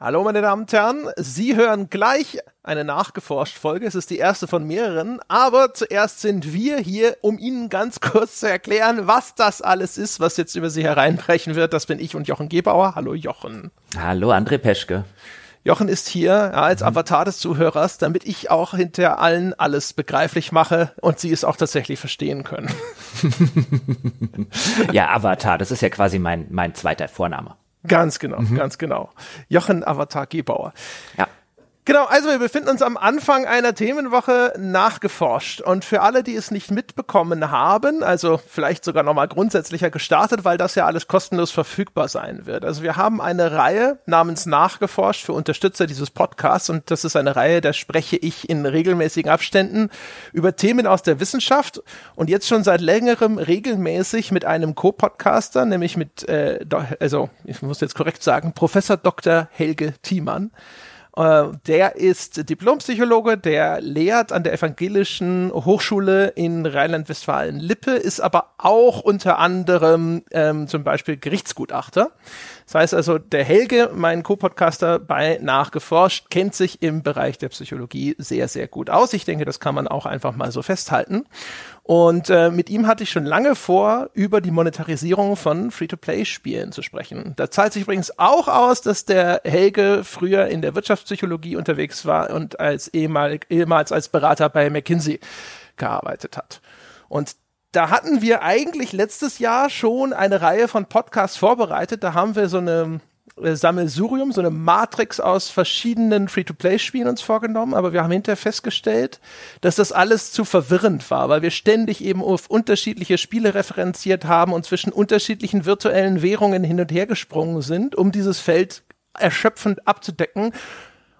Hallo meine Damen und Herren, Sie hören gleich eine Nachgeforscht-Folge. Es ist die erste von mehreren, aber zuerst sind wir hier, um Ihnen ganz kurz zu erklären, was das alles ist, was jetzt über Sie hereinbrechen wird. Das bin ich und Jochen Gebauer. Hallo Jochen. Hallo André Peschke. Jochen ist hier ja, als Avatar des Zuhörers, damit ich auch hinter allen alles begreiflich mache und sie es auch tatsächlich verstehen können. ja, Avatar, das ist ja quasi mein, mein zweiter Vorname. Ganz genau, mhm. ganz genau. Jochen Avatar Gebauer. Ja. Genau, also wir befinden uns am Anfang einer Themenwoche nachgeforscht. Und für alle, die es nicht mitbekommen haben, also vielleicht sogar nochmal grundsätzlicher gestartet, weil das ja alles kostenlos verfügbar sein wird. Also wir haben eine Reihe namens Nachgeforscht für Unterstützer dieses Podcasts. Und das ist eine Reihe, da spreche ich in regelmäßigen Abständen über Themen aus der Wissenschaft. Und jetzt schon seit längerem regelmäßig mit einem Co-Podcaster, nämlich mit, äh, also ich muss jetzt korrekt sagen, Professor Dr. Helge Thiemann. Äh, der ist Diplompsychologe, der lehrt an der Evangelischen Hochschule in Rheinland-Westfalen-Lippe, ist aber auch unter anderem ähm, zum Beispiel Gerichtsgutachter. Das heißt also, der Helge, mein Co-Podcaster bei Nachgeforscht, kennt sich im Bereich der Psychologie sehr, sehr gut aus. Ich denke, das kann man auch einfach mal so festhalten. Und äh, mit ihm hatte ich schon lange vor, über die Monetarisierung von Free-to-Play-Spielen zu sprechen. Da zahlt sich übrigens auch aus, dass der Helge früher in der Wirtschaftspsychologie unterwegs war und als ehemalig, ehemals als Berater bei McKinsey gearbeitet hat. Und da hatten wir eigentlich letztes Jahr schon eine Reihe von Podcasts vorbereitet. Da haben wir so eine äh, Sammelsurium, so eine Matrix aus verschiedenen Free-to-Play-Spielen uns vorgenommen, aber wir haben hinterher festgestellt, dass das alles zu verwirrend war, weil wir ständig eben auf unterschiedliche Spiele referenziert haben und zwischen unterschiedlichen virtuellen Währungen hin und her gesprungen sind, um dieses Feld erschöpfend abzudecken.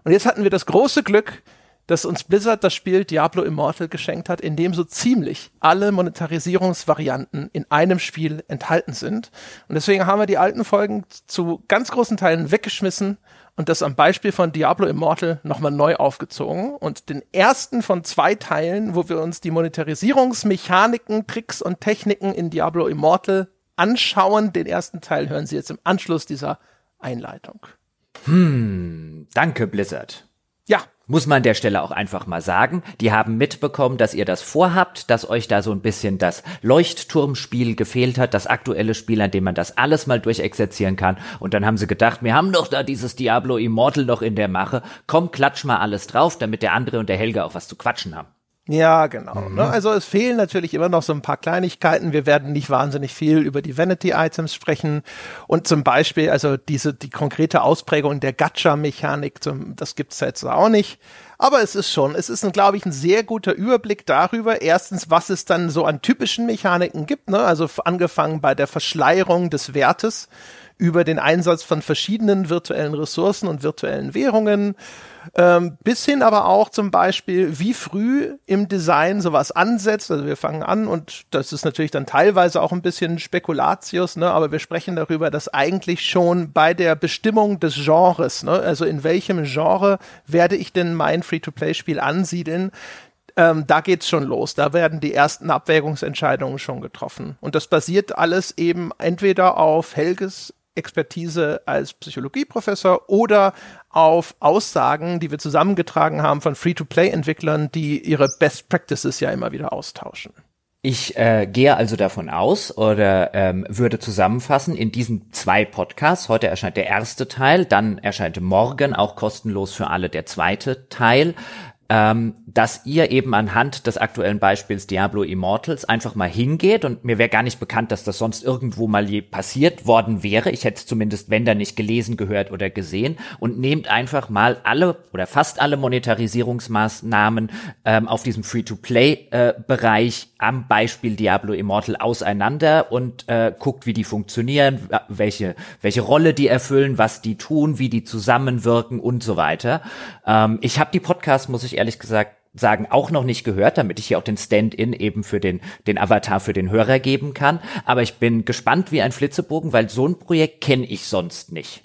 Und jetzt hatten wir das große Glück, dass uns Blizzard das Spiel Diablo Immortal geschenkt hat, in dem so ziemlich alle Monetarisierungsvarianten in einem Spiel enthalten sind. Und deswegen haben wir die alten Folgen zu ganz großen Teilen weggeschmissen und das am Beispiel von Diablo Immortal nochmal neu aufgezogen. Und den ersten von zwei Teilen, wo wir uns die Monetarisierungsmechaniken, Tricks und Techniken in Diablo Immortal anschauen, den ersten Teil hören Sie jetzt im Anschluss dieser Einleitung. Hm, danke Blizzard. Ja, muss man an der Stelle auch einfach mal sagen. Die haben mitbekommen, dass ihr das vorhabt, dass euch da so ein bisschen das Leuchtturmspiel gefehlt hat, das aktuelle Spiel, an dem man das alles mal durchexerzieren kann. Und dann haben sie gedacht, wir haben doch da dieses Diablo Immortal noch in der Mache. Komm, klatsch mal alles drauf, damit der andere und der Helge auch was zu quatschen haben. Ja, genau. Ne? Mhm. Ne? Also es fehlen natürlich immer noch so ein paar Kleinigkeiten. Wir werden nicht wahnsinnig viel über die Vanity-Items sprechen. Und zum Beispiel, also diese, die konkrete Ausprägung der Gacha-Mechanik, das gibt's jetzt auch nicht. Aber es ist schon, es ist, glaube ich, ein sehr guter Überblick darüber, erstens, was es dann so an typischen Mechaniken gibt, ne? also angefangen bei der Verschleierung des Wertes über den Einsatz von verschiedenen virtuellen Ressourcen und virtuellen Währungen, ähm, bis hin aber auch zum Beispiel, wie früh im Design sowas ansetzt. Also wir fangen an und das ist natürlich dann teilweise auch ein bisschen Spekulatius, ne? aber wir sprechen darüber, dass eigentlich schon bei der Bestimmung des Genres, ne? also in welchem Genre werde ich denn mein Free-to-Play-Spiel ansiedeln, ähm, da geht's schon los. Da werden die ersten Abwägungsentscheidungen schon getroffen. Und das basiert alles eben entweder auf Helges Expertise als Psychologieprofessor oder auf Aussagen, die wir zusammengetragen haben von Free-to-Play-Entwicklern, die ihre Best Practices ja immer wieder austauschen. Ich äh, gehe also davon aus oder ähm, würde zusammenfassen in diesen zwei Podcasts. Heute erscheint der erste Teil, dann erscheint morgen auch kostenlos für alle der zweite Teil ähm, dass ihr eben anhand des aktuellen Beispiels Diablo Immortals einfach mal hingeht und mir wäre gar nicht bekannt, dass das sonst irgendwo mal je passiert worden wäre. Ich hätte es zumindest, wenn da nicht gelesen, gehört oder gesehen und nehmt einfach mal alle oder fast alle Monetarisierungsmaßnahmen ähm, auf diesem Free-to-Play-Bereich äh, am Beispiel Diablo Immortal auseinander und äh, guckt, wie die funktionieren, welche, welche Rolle die erfüllen, was die tun, wie die zusammenwirken und so weiter. Ähm, ich habe die Podcasts, muss ich ehrlich gesagt sagen, auch noch nicht gehört, damit ich hier auch den Stand-in eben für den, den Avatar für den Hörer geben kann. Aber ich bin gespannt wie ein Flitzebogen, weil so ein Projekt kenne ich sonst nicht.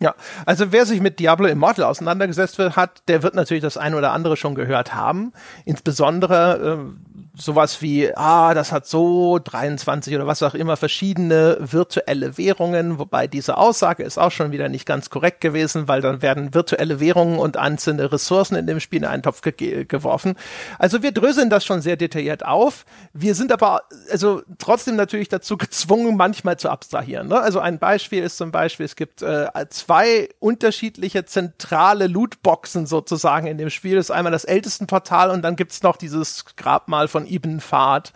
Ja, also wer sich mit Diablo Immortal auseinandergesetzt hat, der wird natürlich das ein oder andere schon gehört haben. Insbesondere äh, sowas wie, ah, das hat so 23 oder was auch immer verschiedene virtuelle Währungen, wobei diese Aussage ist auch schon wieder nicht ganz korrekt gewesen, weil dann werden virtuelle Währungen und einzelne Ressourcen in dem Spiel in einen Topf ge geworfen. Also wir dröseln das schon sehr detailliert auf. Wir sind aber also trotzdem natürlich dazu gezwungen, manchmal zu abstrahieren. Ne? Also ein Beispiel ist zum Beispiel, es gibt äh, zwei unterschiedliche zentrale Lootboxen sozusagen in dem Spiel. Das ist einmal das Ältestenportal und dann gibt's noch dieses Grabmal von Ibn Fahd.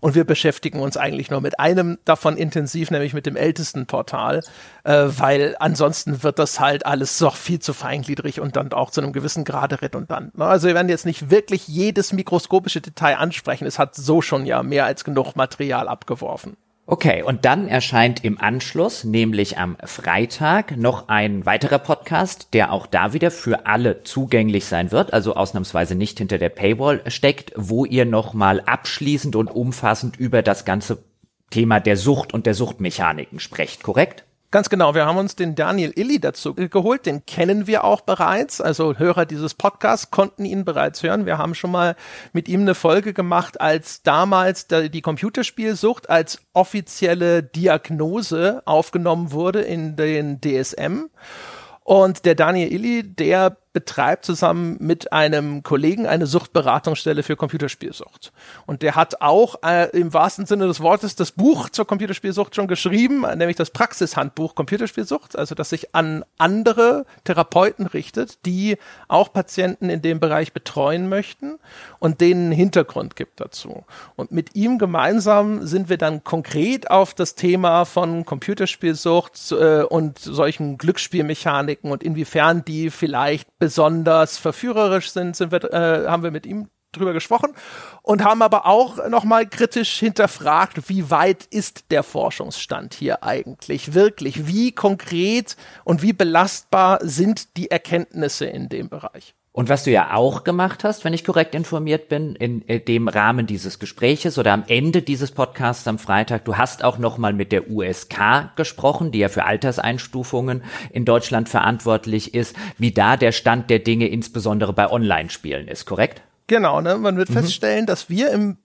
Und wir beschäftigen uns eigentlich nur mit einem davon intensiv, nämlich mit dem ältesten Portal, äh, weil ansonsten wird das halt alles doch viel zu feingliedrig und dann auch zu einem gewissen Grade redundant. Ne? Also wir werden jetzt nicht wirklich jedes mikroskopische Detail ansprechen. Es hat so schon ja mehr als genug Material abgeworfen. Okay, und dann erscheint im Anschluss, nämlich am Freitag, noch ein weiterer Podcast, der auch da wieder für alle zugänglich sein wird, also ausnahmsweise nicht hinter der Paywall steckt, wo ihr nochmal abschließend und umfassend über das ganze Thema der Sucht und der Suchtmechaniken sprecht, korrekt? Ganz genau, wir haben uns den Daniel Illy dazu geholt, den kennen wir auch bereits. Also Hörer dieses Podcasts konnten ihn bereits hören. Wir haben schon mal mit ihm eine Folge gemacht, als damals die Computerspielsucht als offizielle Diagnose aufgenommen wurde in den DSM. Und der Daniel Illy, der betreibt zusammen mit einem Kollegen eine Suchtberatungsstelle für Computerspielsucht. Und der hat auch äh, im wahrsten Sinne des Wortes das Buch zur Computerspielsucht schon geschrieben, nämlich das Praxishandbuch Computerspielsucht, also das sich an andere Therapeuten richtet, die auch Patienten in dem Bereich betreuen möchten und denen Hintergrund gibt dazu. Und mit ihm gemeinsam sind wir dann konkret auf das Thema von Computerspielsucht äh, und solchen Glücksspielmechaniken und inwiefern die vielleicht besonders verführerisch sind, sind wir, äh, haben wir mit ihm drüber gesprochen und haben aber auch nochmal kritisch hinterfragt, wie weit ist der Forschungsstand hier eigentlich wirklich? Wie konkret und wie belastbar sind die Erkenntnisse in dem Bereich? Und was du ja auch gemacht hast, wenn ich korrekt informiert bin, in dem Rahmen dieses Gespräches oder am Ende dieses Podcasts am Freitag, du hast auch nochmal mit der USK gesprochen, die ja für Alterseinstufungen in Deutschland verantwortlich ist, wie da der Stand der Dinge insbesondere bei Online-Spielen ist, korrekt? Genau, ne? man wird mhm. feststellen, dass wir im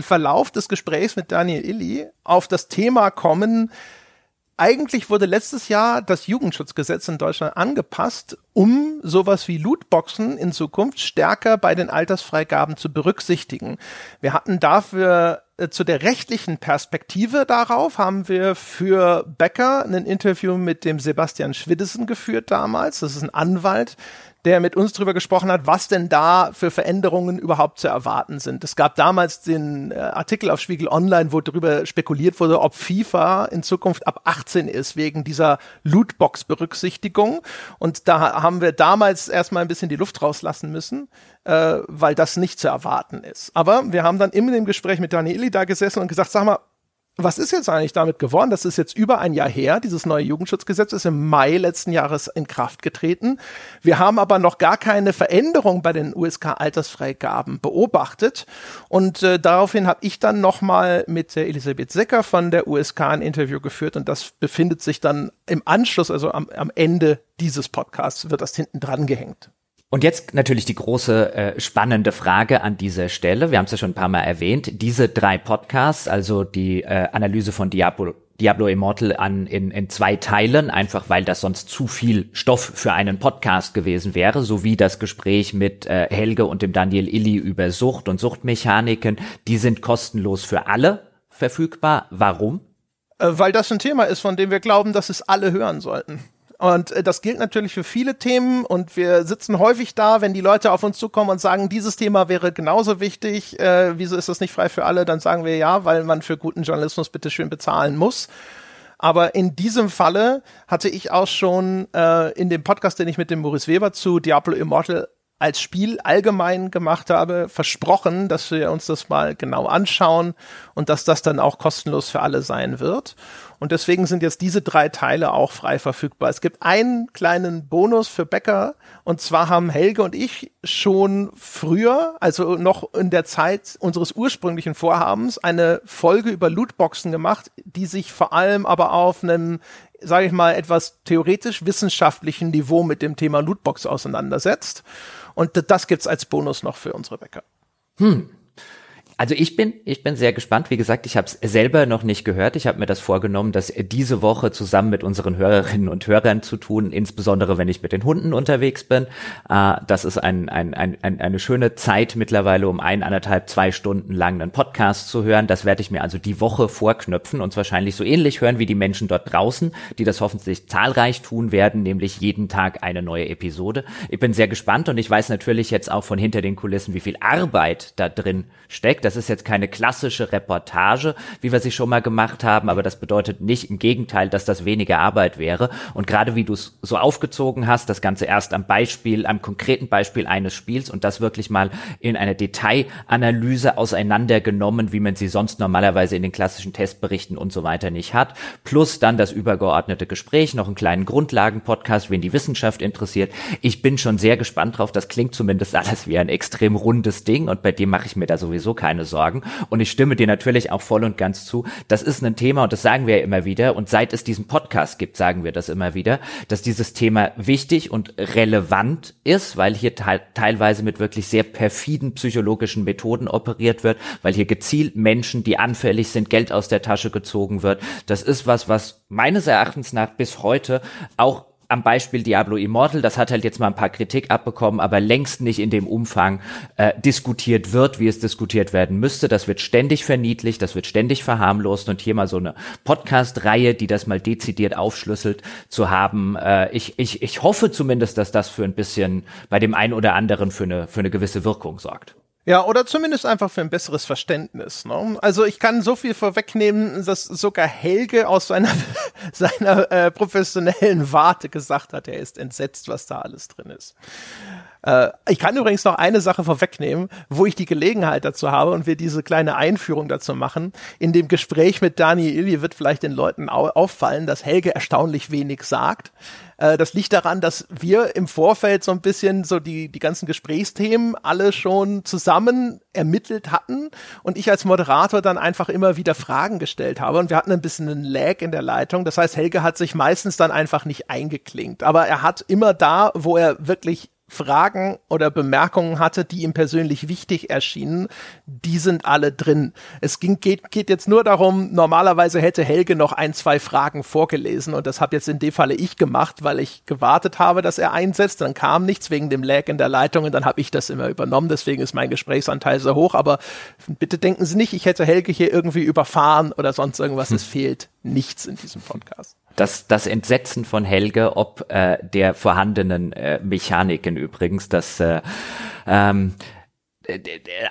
Verlauf des Gesprächs mit Daniel Illy auf das Thema kommen, eigentlich wurde letztes Jahr das Jugendschutzgesetz in Deutschland angepasst, um sowas wie Lootboxen in Zukunft stärker bei den Altersfreigaben zu berücksichtigen. Wir hatten dafür äh, zu der rechtlichen Perspektive darauf haben wir für Becker ein Interview mit dem Sebastian Schwiddesen geführt damals. Das ist ein Anwalt, der mit uns drüber gesprochen hat, was denn da für Veränderungen überhaupt zu erwarten sind. Es gab damals den äh, Artikel auf Spiegel Online, wo darüber spekuliert wurde, ob FIFA in Zukunft ab 18 ist, wegen dieser Lootbox-Berücksichtigung. Und da haben wir damals erstmal ein bisschen die Luft rauslassen müssen, äh, weil das nicht zu erwarten ist. Aber wir haben dann in dem Gespräch mit Danieli da gesessen und gesagt, sag mal, was ist jetzt eigentlich damit geworden? Das ist jetzt über ein Jahr her. Dieses neue Jugendschutzgesetz ist im Mai letzten Jahres in Kraft getreten. Wir haben aber noch gar keine Veränderung bei den USK-Altersfreigaben beobachtet. Und äh, daraufhin habe ich dann nochmal mit der Elisabeth Secker von der USK ein Interview geführt. Und das befindet sich dann im Anschluss, also am, am Ende dieses Podcasts, wird das hinten dran gehängt. Und jetzt natürlich die große äh, spannende Frage an dieser Stelle. Wir haben es ja schon ein paar Mal erwähnt. Diese drei Podcasts, also die äh, Analyse von Diablo, Diablo Immortal an in, in zwei Teilen, einfach weil das sonst zu viel Stoff für einen Podcast gewesen wäre, sowie das Gespräch mit äh, Helge und dem Daniel Illy über Sucht und Suchtmechaniken, die sind kostenlos für alle verfügbar. Warum? Äh, weil das ein Thema ist, von dem wir glauben, dass es alle hören sollten. Und äh, das gilt natürlich für viele Themen und wir sitzen häufig da, wenn die Leute auf uns zukommen und sagen, dieses Thema wäre genauso wichtig, äh, wieso ist das nicht frei für alle? Dann sagen wir ja, weil man für guten Journalismus bitte schön bezahlen muss. Aber in diesem Falle hatte ich auch schon äh, in dem Podcast, den ich mit dem Maurice Weber zu Diablo Immortal als Spiel allgemein gemacht habe, versprochen, dass wir uns das mal genau anschauen und dass das dann auch kostenlos für alle sein wird. Und deswegen sind jetzt diese drei Teile auch frei verfügbar. Es gibt einen kleinen Bonus für Bäcker. Und zwar haben Helge und ich schon früher, also noch in der Zeit unseres ursprünglichen Vorhabens, eine Folge über Lootboxen gemacht, die sich vor allem aber auf einem sage ich mal, etwas theoretisch wissenschaftlichen Niveau mit dem Thema Lootbox auseinandersetzt. Und das gibt's als Bonus noch für unsere Bäcker. Hm, Also ich bin, ich bin sehr gespannt. Wie gesagt, ich habe es selber noch nicht gehört. Ich habe mir das vorgenommen, das diese Woche zusammen mit unseren Hörerinnen und Hörern zu tun, insbesondere wenn ich mit den Hunden unterwegs bin. Äh, das ist ein, ein, ein, ein, eine schöne Zeit mittlerweile, um ein, anderthalb, zwei Stunden lang einen Podcast zu hören. Das werde ich mir also die Woche vorknöpfen und wahrscheinlich so ähnlich hören wie die Menschen dort draußen, die das hoffentlich zahlreich tun werden, nämlich jeden Tag eine neue Episode. Ich bin sehr gespannt und ich weiß natürlich jetzt auch von hinter den Kulissen, wie viel Arbeit da drin steckt. Das ist jetzt keine klassische Reportage, wie wir sie schon mal gemacht haben, aber das bedeutet nicht im Gegenteil, dass das weniger Arbeit wäre. Und gerade wie du es so aufgezogen hast, das Ganze erst am Beispiel, am konkreten Beispiel eines Spiels und das wirklich mal in einer Detailanalyse auseinandergenommen, wie man sie sonst normalerweise in den klassischen Testberichten und so weiter nicht hat. Plus dann das übergeordnete Gespräch, noch einen kleinen Grundlagen-Podcast, wen die Wissenschaft interessiert. Ich bin schon sehr gespannt drauf. Das klingt zumindest alles wie ein extrem rundes Ding und bei dem mache ich mir da sowieso keine Sorgen sagen. Und ich stimme dir natürlich auch voll und ganz zu. Das ist ein Thema und das sagen wir ja immer wieder. Und seit es diesen Podcast gibt, sagen wir das immer wieder, dass dieses Thema wichtig und relevant ist, weil hier te teilweise mit wirklich sehr perfiden psychologischen Methoden operiert wird, weil hier gezielt Menschen, die anfällig sind, Geld aus der Tasche gezogen wird. Das ist was, was meines Erachtens nach bis heute auch am Beispiel Diablo Immortal, das hat halt jetzt mal ein paar Kritik abbekommen, aber längst nicht in dem Umfang äh, diskutiert wird, wie es diskutiert werden müsste. Das wird ständig verniedlicht, das wird ständig verharmlost und hier mal so eine Podcast-Reihe, die das mal dezidiert aufschlüsselt zu haben. Äh, ich, ich, ich hoffe zumindest, dass das für ein bisschen bei dem einen oder anderen für eine, für eine gewisse Wirkung sorgt. Ja, oder zumindest einfach für ein besseres Verständnis. Ne? Also ich kann so viel vorwegnehmen, dass sogar Helge aus seiner, seiner äh, professionellen Warte gesagt hat, er ist entsetzt, was da alles drin ist. Äh, ich kann übrigens noch eine Sache vorwegnehmen, wo ich die Gelegenheit dazu habe und wir diese kleine Einführung dazu machen. In dem Gespräch mit Daniel Illy wird vielleicht den Leuten au auffallen, dass Helge erstaunlich wenig sagt. Äh, das liegt daran, dass wir im Vorfeld so ein bisschen so die, die ganzen Gesprächsthemen alle schon zusammen ermittelt hatten und ich als Moderator dann einfach immer wieder Fragen gestellt habe und wir hatten ein bisschen einen Lag in der Leitung. Das heißt, Helge hat sich meistens dann einfach nicht eingeklinkt, aber er hat immer da, wo er wirklich Fragen oder Bemerkungen hatte, die ihm persönlich wichtig erschienen, die sind alle drin. Es ging, geht, geht jetzt nur darum, normalerweise hätte Helge noch ein, zwei Fragen vorgelesen und das habe jetzt in dem Falle ich gemacht, weil ich gewartet habe, dass er einsetzt. Dann kam nichts wegen dem Lag in der Leitung und dann habe ich das immer übernommen. Deswegen ist mein Gesprächsanteil so hoch. Aber bitte denken Sie nicht, ich hätte Helge hier irgendwie überfahren oder sonst irgendwas. Hm. Es fehlt nichts in diesem Podcast das, das Entsetzen von Helge ob äh, der vorhandenen äh, Mechaniken übrigens, dass äh, ähm, äh,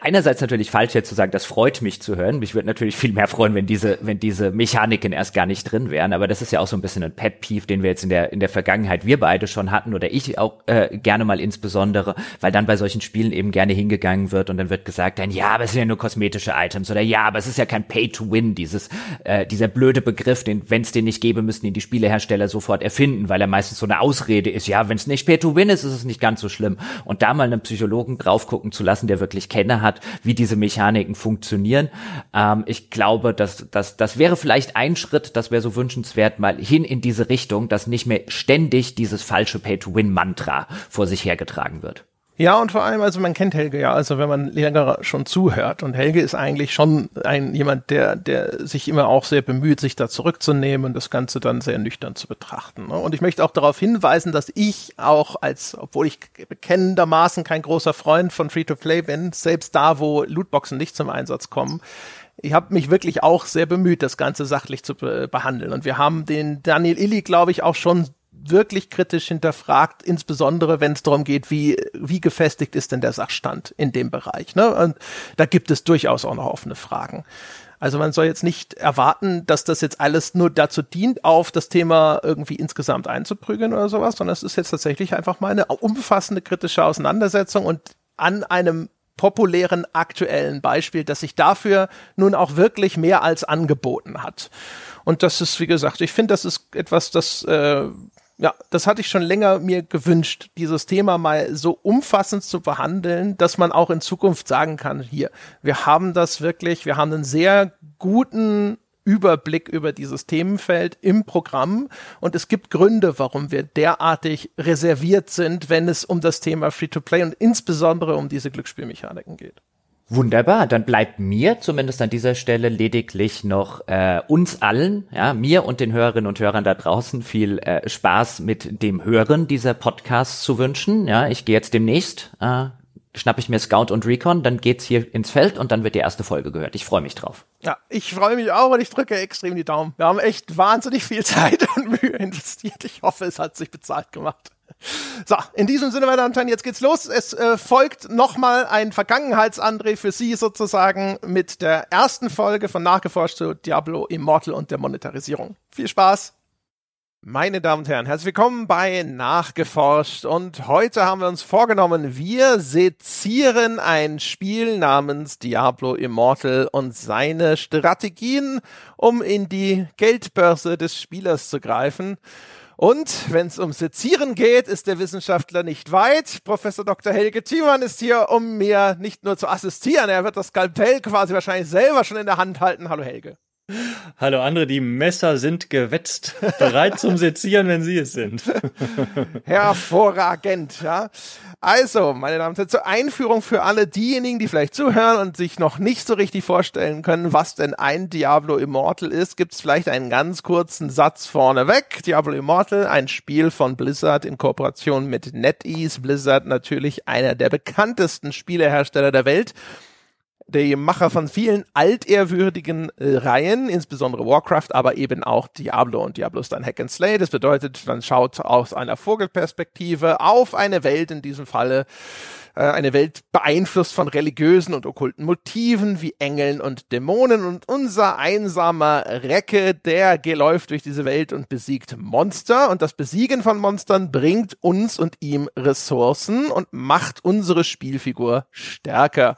einerseits natürlich falsch jetzt zu sagen, das freut mich zu hören. Mich würde natürlich viel mehr freuen, wenn diese, wenn diese Mechaniken erst gar nicht drin wären. Aber das ist ja auch so ein bisschen ein Pet Peeve, den wir jetzt in der, in der Vergangenheit wir beide schon hatten oder ich auch äh, gerne mal insbesondere, weil dann bei solchen Spielen eben gerne hingegangen wird und dann wird gesagt, dann ja, aber es sind ja nur kosmetische Items oder ja, aber es ist ja kein Pay to Win, dieses, äh, dieser blöde Begriff, den, wenn es den nicht gäbe, müssten ihn die Spielehersteller sofort erfinden, weil er meistens so eine Ausrede ist. Ja, wenn es nicht Pay to Win ist, ist es nicht ganz so schlimm. Und da mal einen Psychologen drauf gucken zu lassen, der wirklich kenne hat, wie diese Mechaniken funktionieren. Ähm, ich glaube, dass, dass das wäre vielleicht ein Schritt, das wäre so wünschenswert, mal hin in diese Richtung, dass nicht mehr ständig dieses falsche Pay-to-Win-Mantra vor sich hergetragen wird. Ja, und vor allem, also man kennt Helge ja, also wenn man länger schon zuhört. Und Helge ist eigentlich schon ein jemand, der, der sich immer auch sehr bemüht, sich da zurückzunehmen und das Ganze dann sehr nüchtern zu betrachten. Ne? Und ich möchte auch darauf hinweisen, dass ich auch als, obwohl ich bekennendermaßen kein großer Freund von Free-to-Play bin, selbst da, wo Lootboxen nicht zum Einsatz kommen, ich habe mich wirklich auch sehr bemüht, das Ganze sachlich zu be behandeln. Und wir haben den Daniel Illy, glaube ich, auch schon wirklich kritisch hinterfragt, insbesondere wenn es darum geht, wie, wie gefestigt ist denn der Sachstand in dem Bereich. Ne? Und da gibt es durchaus auch noch offene Fragen. Also man soll jetzt nicht erwarten, dass das jetzt alles nur dazu dient, auf das Thema irgendwie insgesamt einzuprügeln oder sowas, sondern es ist jetzt tatsächlich einfach mal eine umfassende kritische Auseinandersetzung und an einem populären aktuellen Beispiel, das sich dafür nun auch wirklich mehr als angeboten hat. Und das ist, wie gesagt, ich finde, das ist etwas, das äh, ja, das hatte ich schon länger mir gewünscht, dieses Thema mal so umfassend zu behandeln, dass man auch in Zukunft sagen kann, hier, wir haben das wirklich, wir haben einen sehr guten Überblick über dieses Themenfeld im Programm und es gibt Gründe, warum wir derartig reserviert sind, wenn es um das Thema Free-to-Play und insbesondere um diese Glücksspielmechaniken geht. Wunderbar, dann bleibt mir zumindest an dieser Stelle lediglich noch äh, uns allen, ja, mir und den Hörerinnen und Hörern da draußen viel äh, Spaß mit dem Hören dieser Podcasts zu wünschen. Ja, ich gehe jetzt demnächst, äh, schnapp ich mir Scout und Recon, dann geht's hier ins Feld und dann wird die erste Folge gehört. Ich freue mich drauf. Ja, ich freue mich auch und ich drücke extrem die Daumen. Wir haben echt wahnsinnig viel Zeit und Mühe investiert. Ich hoffe, es hat sich bezahlt gemacht. So, in diesem Sinne, meine Damen und Herren, jetzt geht's los. Es äh, folgt nochmal ein Vergangenheitsandreh für Sie sozusagen mit der ersten Folge von Nachgeforscht zu Diablo Immortal und der Monetarisierung. Viel Spaß! Meine Damen und Herren, herzlich willkommen bei Nachgeforscht und heute haben wir uns vorgenommen, wir sezieren ein Spiel namens Diablo Immortal und seine Strategien, um in die Geldbörse des Spielers zu greifen. Und wenn es um Sezieren geht, ist der Wissenschaftler nicht weit. Professor Dr. Helge Thiemann ist hier, um mir nicht nur zu assistieren, er wird das Skalpell quasi wahrscheinlich selber schon in der Hand halten. Hallo Helge. Hallo andere, die Messer sind gewetzt, bereit zum Sezieren, wenn sie es sind. Hervorragend, ja. Also, meine Damen und Herren, zur Einführung für alle diejenigen, die vielleicht zuhören und sich noch nicht so richtig vorstellen können, was denn ein Diablo Immortal ist, gibt es vielleicht einen ganz kurzen Satz vorneweg. Diablo Immortal, ein Spiel von Blizzard in Kooperation mit NetEase. Blizzard natürlich einer der bekanntesten Spielehersteller der Welt die Macher von vielen altehrwürdigen äh, Reihen, insbesondere Warcraft, aber eben auch Diablo. Und Diablo ist ein Hack and Slay. Das bedeutet, man schaut aus einer Vogelperspektive auf eine Welt, in diesem Falle äh, eine Welt beeinflusst von religiösen und okkulten Motiven wie Engeln und Dämonen. Und unser einsamer Recke, der geläuft durch diese Welt und besiegt Monster. Und das Besiegen von Monstern bringt uns und ihm Ressourcen und macht unsere Spielfigur stärker.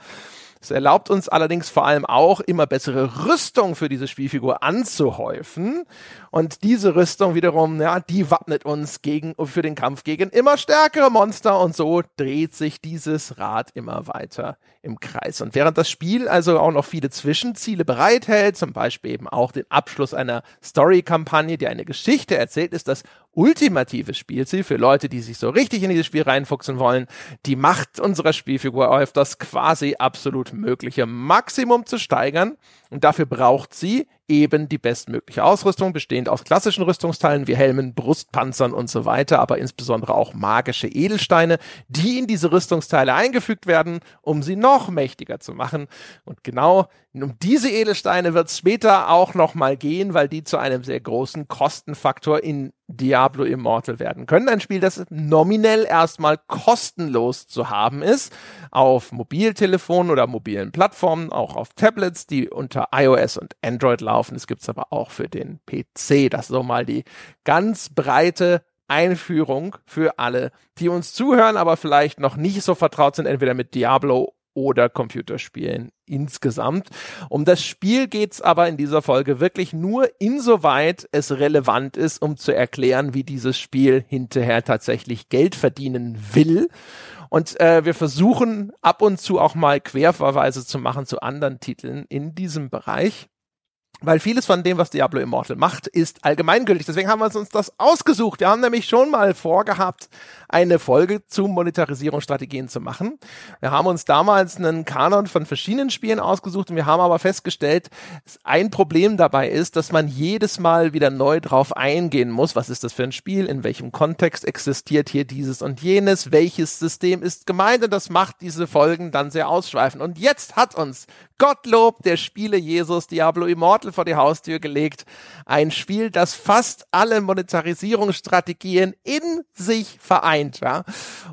Es erlaubt uns allerdings vor allem auch, immer bessere Rüstung für diese Spielfigur anzuhäufen. Und diese Rüstung wiederum, ja, die wappnet uns gegen, für den Kampf gegen immer stärkere Monster. Und so dreht sich dieses Rad immer weiter im Kreis. Und während das Spiel also auch noch viele Zwischenziele bereithält, zum Beispiel eben auch den Abschluss einer Story-Kampagne, die eine Geschichte erzählt, ist das ultimative Spielziel für Leute, die sich so richtig in dieses Spiel reinfuchsen wollen, die Macht unserer Spielfigur auf das quasi absolut mögliche Maximum zu steigern. Und dafür braucht sie eben die bestmögliche Ausrüstung, bestehend aus klassischen Rüstungsteilen wie Helmen, Brustpanzern und so weiter, aber insbesondere auch magische Edelsteine, die in diese Rüstungsteile eingefügt werden, um sie noch mächtiger zu machen. Und genau um diese Edelsteine wird es später auch nochmal gehen, weil die zu einem sehr großen Kostenfaktor in Diablo Immortal werden können. Ein Spiel, das nominell erstmal kostenlos zu haben ist, auf Mobiltelefonen oder mobilen Plattformen, auch auf Tablets, die unter iOS und Android laufen. Es gibt es aber auch für den PC. Das ist so mal die ganz breite Einführung für alle, die uns zuhören, aber vielleicht noch nicht so vertraut sind, entweder mit Diablo oder Computerspielen insgesamt. Um das Spiel geht's aber in dieser Folge wirklich nur insoweit es relevant ist, um zu erklären, wie dieses Spiel hinterher tatsächlich Geld verdienen will. Und äh, wir versuchen ab und zu auch mal Querverweise zu machen zu anderen Titeln in diesem Bereich. Weil vieles von dem, was Diablo Immortal macht, ist allgemeingültig. Deswegen haben wir uns das ausgesucht. Wir haben nämlich schon mal vorgehabt, eine Folge zu Monetarisierungsstrategien zu machen. Wir haben uns damals einen Kanon von verschiedenen Spielen ausgesucht und wir haben aber festgestellt, ein Problem dabei ist, dass man jedes Mal wieder neu drauf eingehen muss. Was ist das für ein Spiel? In welchem Kontext existiert hier dieses und jenes? Welches System ist gemeint? Und das macht diese Folgen dann sehr ausschweifend. Und jetzt hat uns Gottlob der Spiele Jesus Diablo Immortal vor die Haustür gelegt. Ein Spiel, das fast alle Monetarisierungsstrategien in sich vereint. Ja?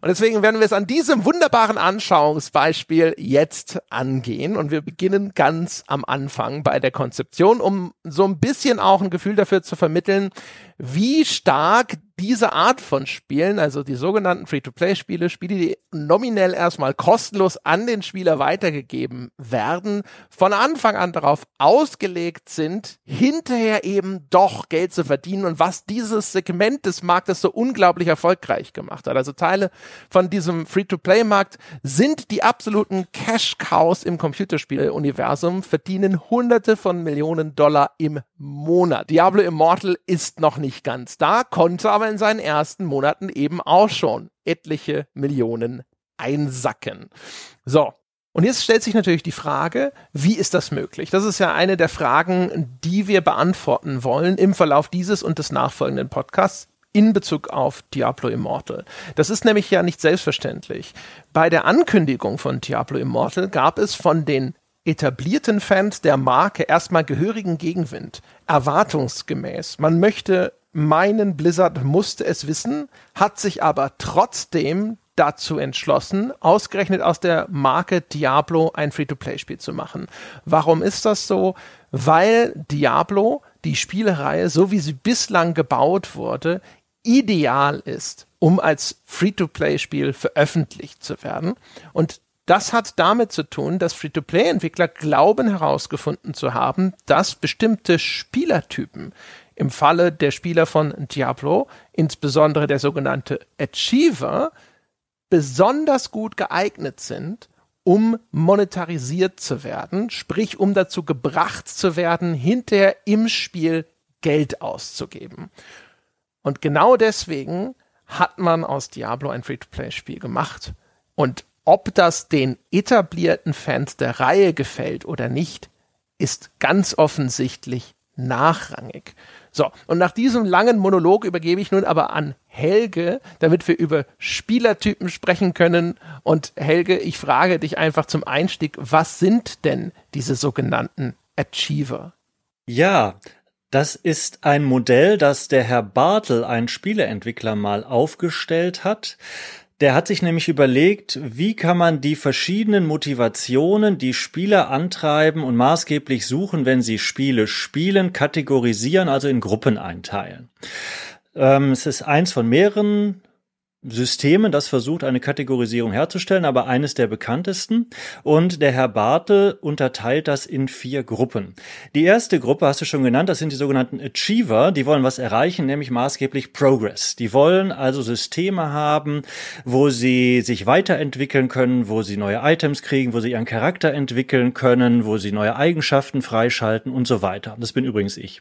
Und deswegen werden wir es an diesem wunderbaren Anschauungsbeispiel jetzt angehen. Und wir beginnen ganz am Anfang bei der Konzeption, um so ein bisschen auch ein Gefühl dafür zu vermitteln, wie stark diese Art von Spielen, also die sogenannten Free-to-Play-Spiele, Spiele, die nominell erstmal kostenlos an den Spieler weitergegeben werden, von Anfang an darauf ausgelegt sind, hinterher eben doch Geld zu verdienen und was dieses Segment des Marktes so unglaublich erfolgreich gemacht hat. Also Teile von diesem Free-to-Play-Markt sind die absoluten Cash-Cows im Computerspiel-Universum, verdienen hunderte von Millionen Dollar im Monat. Diablo Immortal ist noch nicht ganz da, konnte aber aber in seinen ersten Monaten eben auch schon etliche Millionen einsacken. So, Und jetzt stellt sich natürlich die Frage, wie ist das möglich? Das ist ja eine der Fragen, die wir beantworten wollen im Verlauf dieses und des nachfolgenden Podcasts in Bezug auf Diablo Immortal. Das ist nämlich ja nicht selbstverständlich. Bei der Ankündigung von Diablo Immortal gab es von den etablierten Fans der Marke erstmal gehörigen Gegenwind. Erwartungsgemäß. Man möchte meinen, Blizzard musste es wissen, hat sich aber trotzdem dazu entschlossen, ausgerechnet aus der Marke Diablo ein Free-to-Play-Spiel zu machen. Warum ist das so? Weil Diablo, die Spielereihe, so wie sie bislang gebaut wurde, ideal ist, um als Free-to-Play-Spiel veröffentlicht zu werden. Und das hat damit zu tun, dass Free-to-Play-Entwickler glauben herausgefunden zu haben, dass bestimmte Spielertypen im Falle der Spieler von Diablo, insbesondere der sogenannte Achiever, besonders gut geeignet sind, um monetarisiert zu werden, sprich um dazu gebracht zu werden, hinterher im Spiel Geld auszugeben. Und genau deswegen hat man aus Diablo ein Free-to-Play-Spiel gemacht. Und ob das den etablierten Fans der Reihe gefällt oder nicht, ist ganz offensichtlich nachrangig. So, und nach diesem langen Monolog übergebe ich nun aber an Helge, damit wir über Spielertypen sprechen können. Und Helge, ich frage dich einfach zum Einstieg, was sind denn diese sogenannten Achiever? Ja, das ist ein Modell, das der Herr Bartel, ein Spieleentwickler, mal aufgestellt hat. Der hat sich nämlich überlegt, wie kann man die verschiedenen Motivationen, die Spieler antreiben und maßgeblich suchen, wenn sie Spiele spielen, kategorisieren, also in Gruppen einteilen. Ähm, es ist eins von mehreren Systemen, das versucht, eine Kategorisierung herzustellen, aber eines der bekanntesten. Und der Herr Bartel unterteilt das in vier Gruppen. Die erste Gruppe hast du schon genannt, das sind die sogenannten Achiever. Die wollen was erreichen, nämlich maßgeblich Progress. Die wollen also Systeme haben, wo sie sich weiterentwickeln können, wo sie neue Items kriegen, wo sie ihren Charakter entwickeln können, wo sie neue Eigenschaften freischalten und so weiter. Das bin übrigens ich.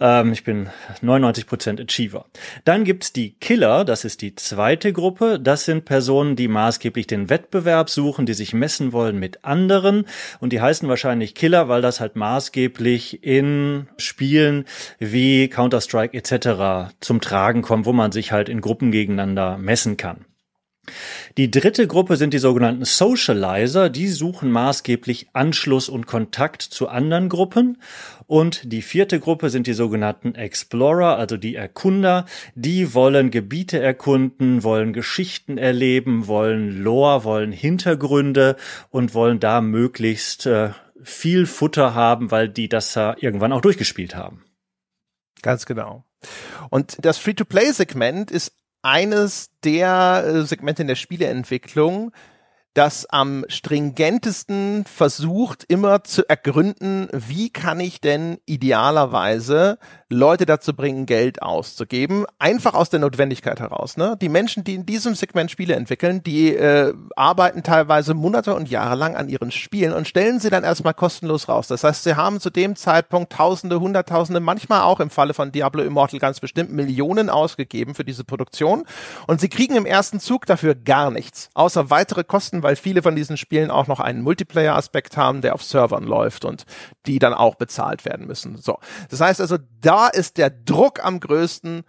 Ähm, ich bin 99% Achiever. Dann gibt's die Killer, das ist die zweite zweite Gruppe, das sind Personen, die maßgeblich den Wettbewerb suchen, die sich messen wollen mit anderen und die heißen wahrscheinlich Killer, weil das halt maßgeblich in Spielen wie Counter-Strike etc. zum Tragen kommt, wo man sich halt in Gruppen gegeneinander messen kann. Die dritte Gruppe sind die sogenannten Socializer, die suchen maßgeblich Anschluss und Kontakt zu anderen Gruppen. Und die vierte Gruppe sind die sogenannten Explorer, also die Erkunder, die wollen Gebiete erkunden, wollen Geschichten erleben, wollen Lore, wollen Hintergründe und wollen da möglichst äh, viel Futter haben, weil die das ja irgendwann auch durchgespielt haben. Ganz genau. Und das Free-to-Play-Segment ist eines der äh, Segmente in der Spieleentwicklung, das am stringentesten versucht, immer zu ergründen, wie kann ich denn idealerweise Leute dazu bringen, Geld auszugeben. Einfach aus der Notwendigkeit heraus. Ne? Die Menschen, die in diesem Segment Spiele entwickeln, die äh, arbeiten teilweise Monate und Jahre lang an ihren Spielen und stellen sie dann erstmal kostenlos raus. Das heißt, sie haben zu dem Zeitpunkt Tausende, Hunderttausende, manchmal auch im Falle von Diablo Immortal ganz bestimmt Millionen ausgegeben für diese Produktion und sie kriegen im ersten Zug dafür gar nichts, außer weitere Kosten, weil viele von diesen Spielen auch noch einen Multiplayer-Aspekt haben, der auf Servern läuft und die dann auch bezahlt werden müssen. So, das heißt also, da ist der Druck am größten,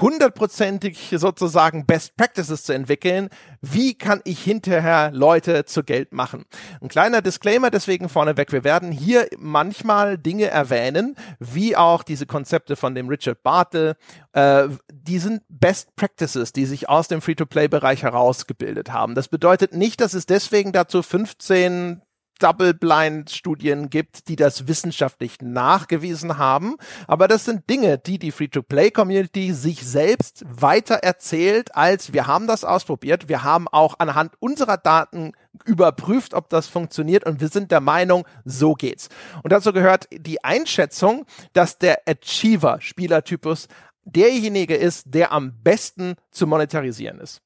hundertprozentig sozusagen Best Practices zu entwickeln. Wie kann ich hinterher Leute zu Geld machen? Ein kleiner Disclaimer deswegen vorneweg. Wir werden hier manchmal Dinge erwähnen, wie auch diese Konzepte von dem Richard Bartel. Äh, die sind Best Practices, die sich aus dem Free-to-Play-Bereich herausgebildet haben. Das bedeutet nicht, dass es deswegen dazu 15 Double-Blind-Studien gibt, die das wissenschaftlich nachgewiesen haben. Aber das sind Dinge, die die Free-to-Play-Community sich selbst weiter erzählt, als wir haben das ausprobiert. Wir haben auch anhand unserer Daten überprüft, ob das funktioniert und wir sind der Meinung, so geht's. Und dazu gehört die Einschätzung, dass der Achiever-Spielertypus derjenige ist, der am besten zu monetarisieren ist.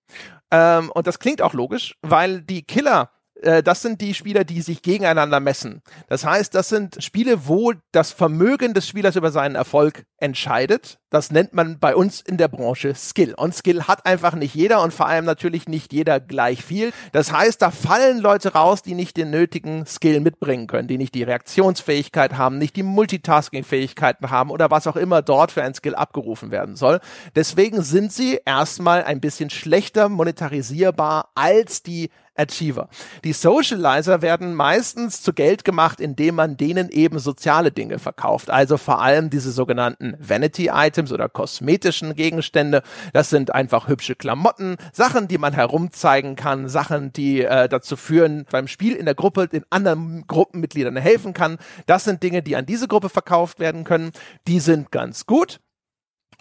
Ähm, und das klingt auch logisch, weil die Killer äh, das sind die Spieler, die sich gegeneinander messen. Das heißt, das sind Spiele, wo das Vermögen des Spielers über seinen Erfolg entscheidet. das nennt man bei uns in der Branche Skill. Und Skill hat einfach nicht jeder und vor allem natürlich nicht jeder gleich viel. Das heißt, da fallen Leute raus, die nicht den nötigen Skill mitbringen können, die nicht die Reaktionsfähigkeit haben, nicht die Multitasking-Fähigkeiten haben oder was auch immer dort für ein Skill abgerufen werden soll. Deswegen sind sie erstmal ein bisschen schlechter monetarisierbar als die Achiever. Die Socializer werden meistens zu Geld gemacht, indem man denen eben soziale Dinge verkauft. Also vor allem diese sogenannten Vanity-Items oder kosmetischen Gegenstände. Das sind einfach hübsche Klamotten, Sachen, die man herumzeigen kann, Sachen, die äh, dazu führen, beim Spiel in der Gruppe den anderen Gruppenmitgliedern helfen kann. Das sind Dinge, die an diese Gruppe verkauft werden können. Die sind ganz gut.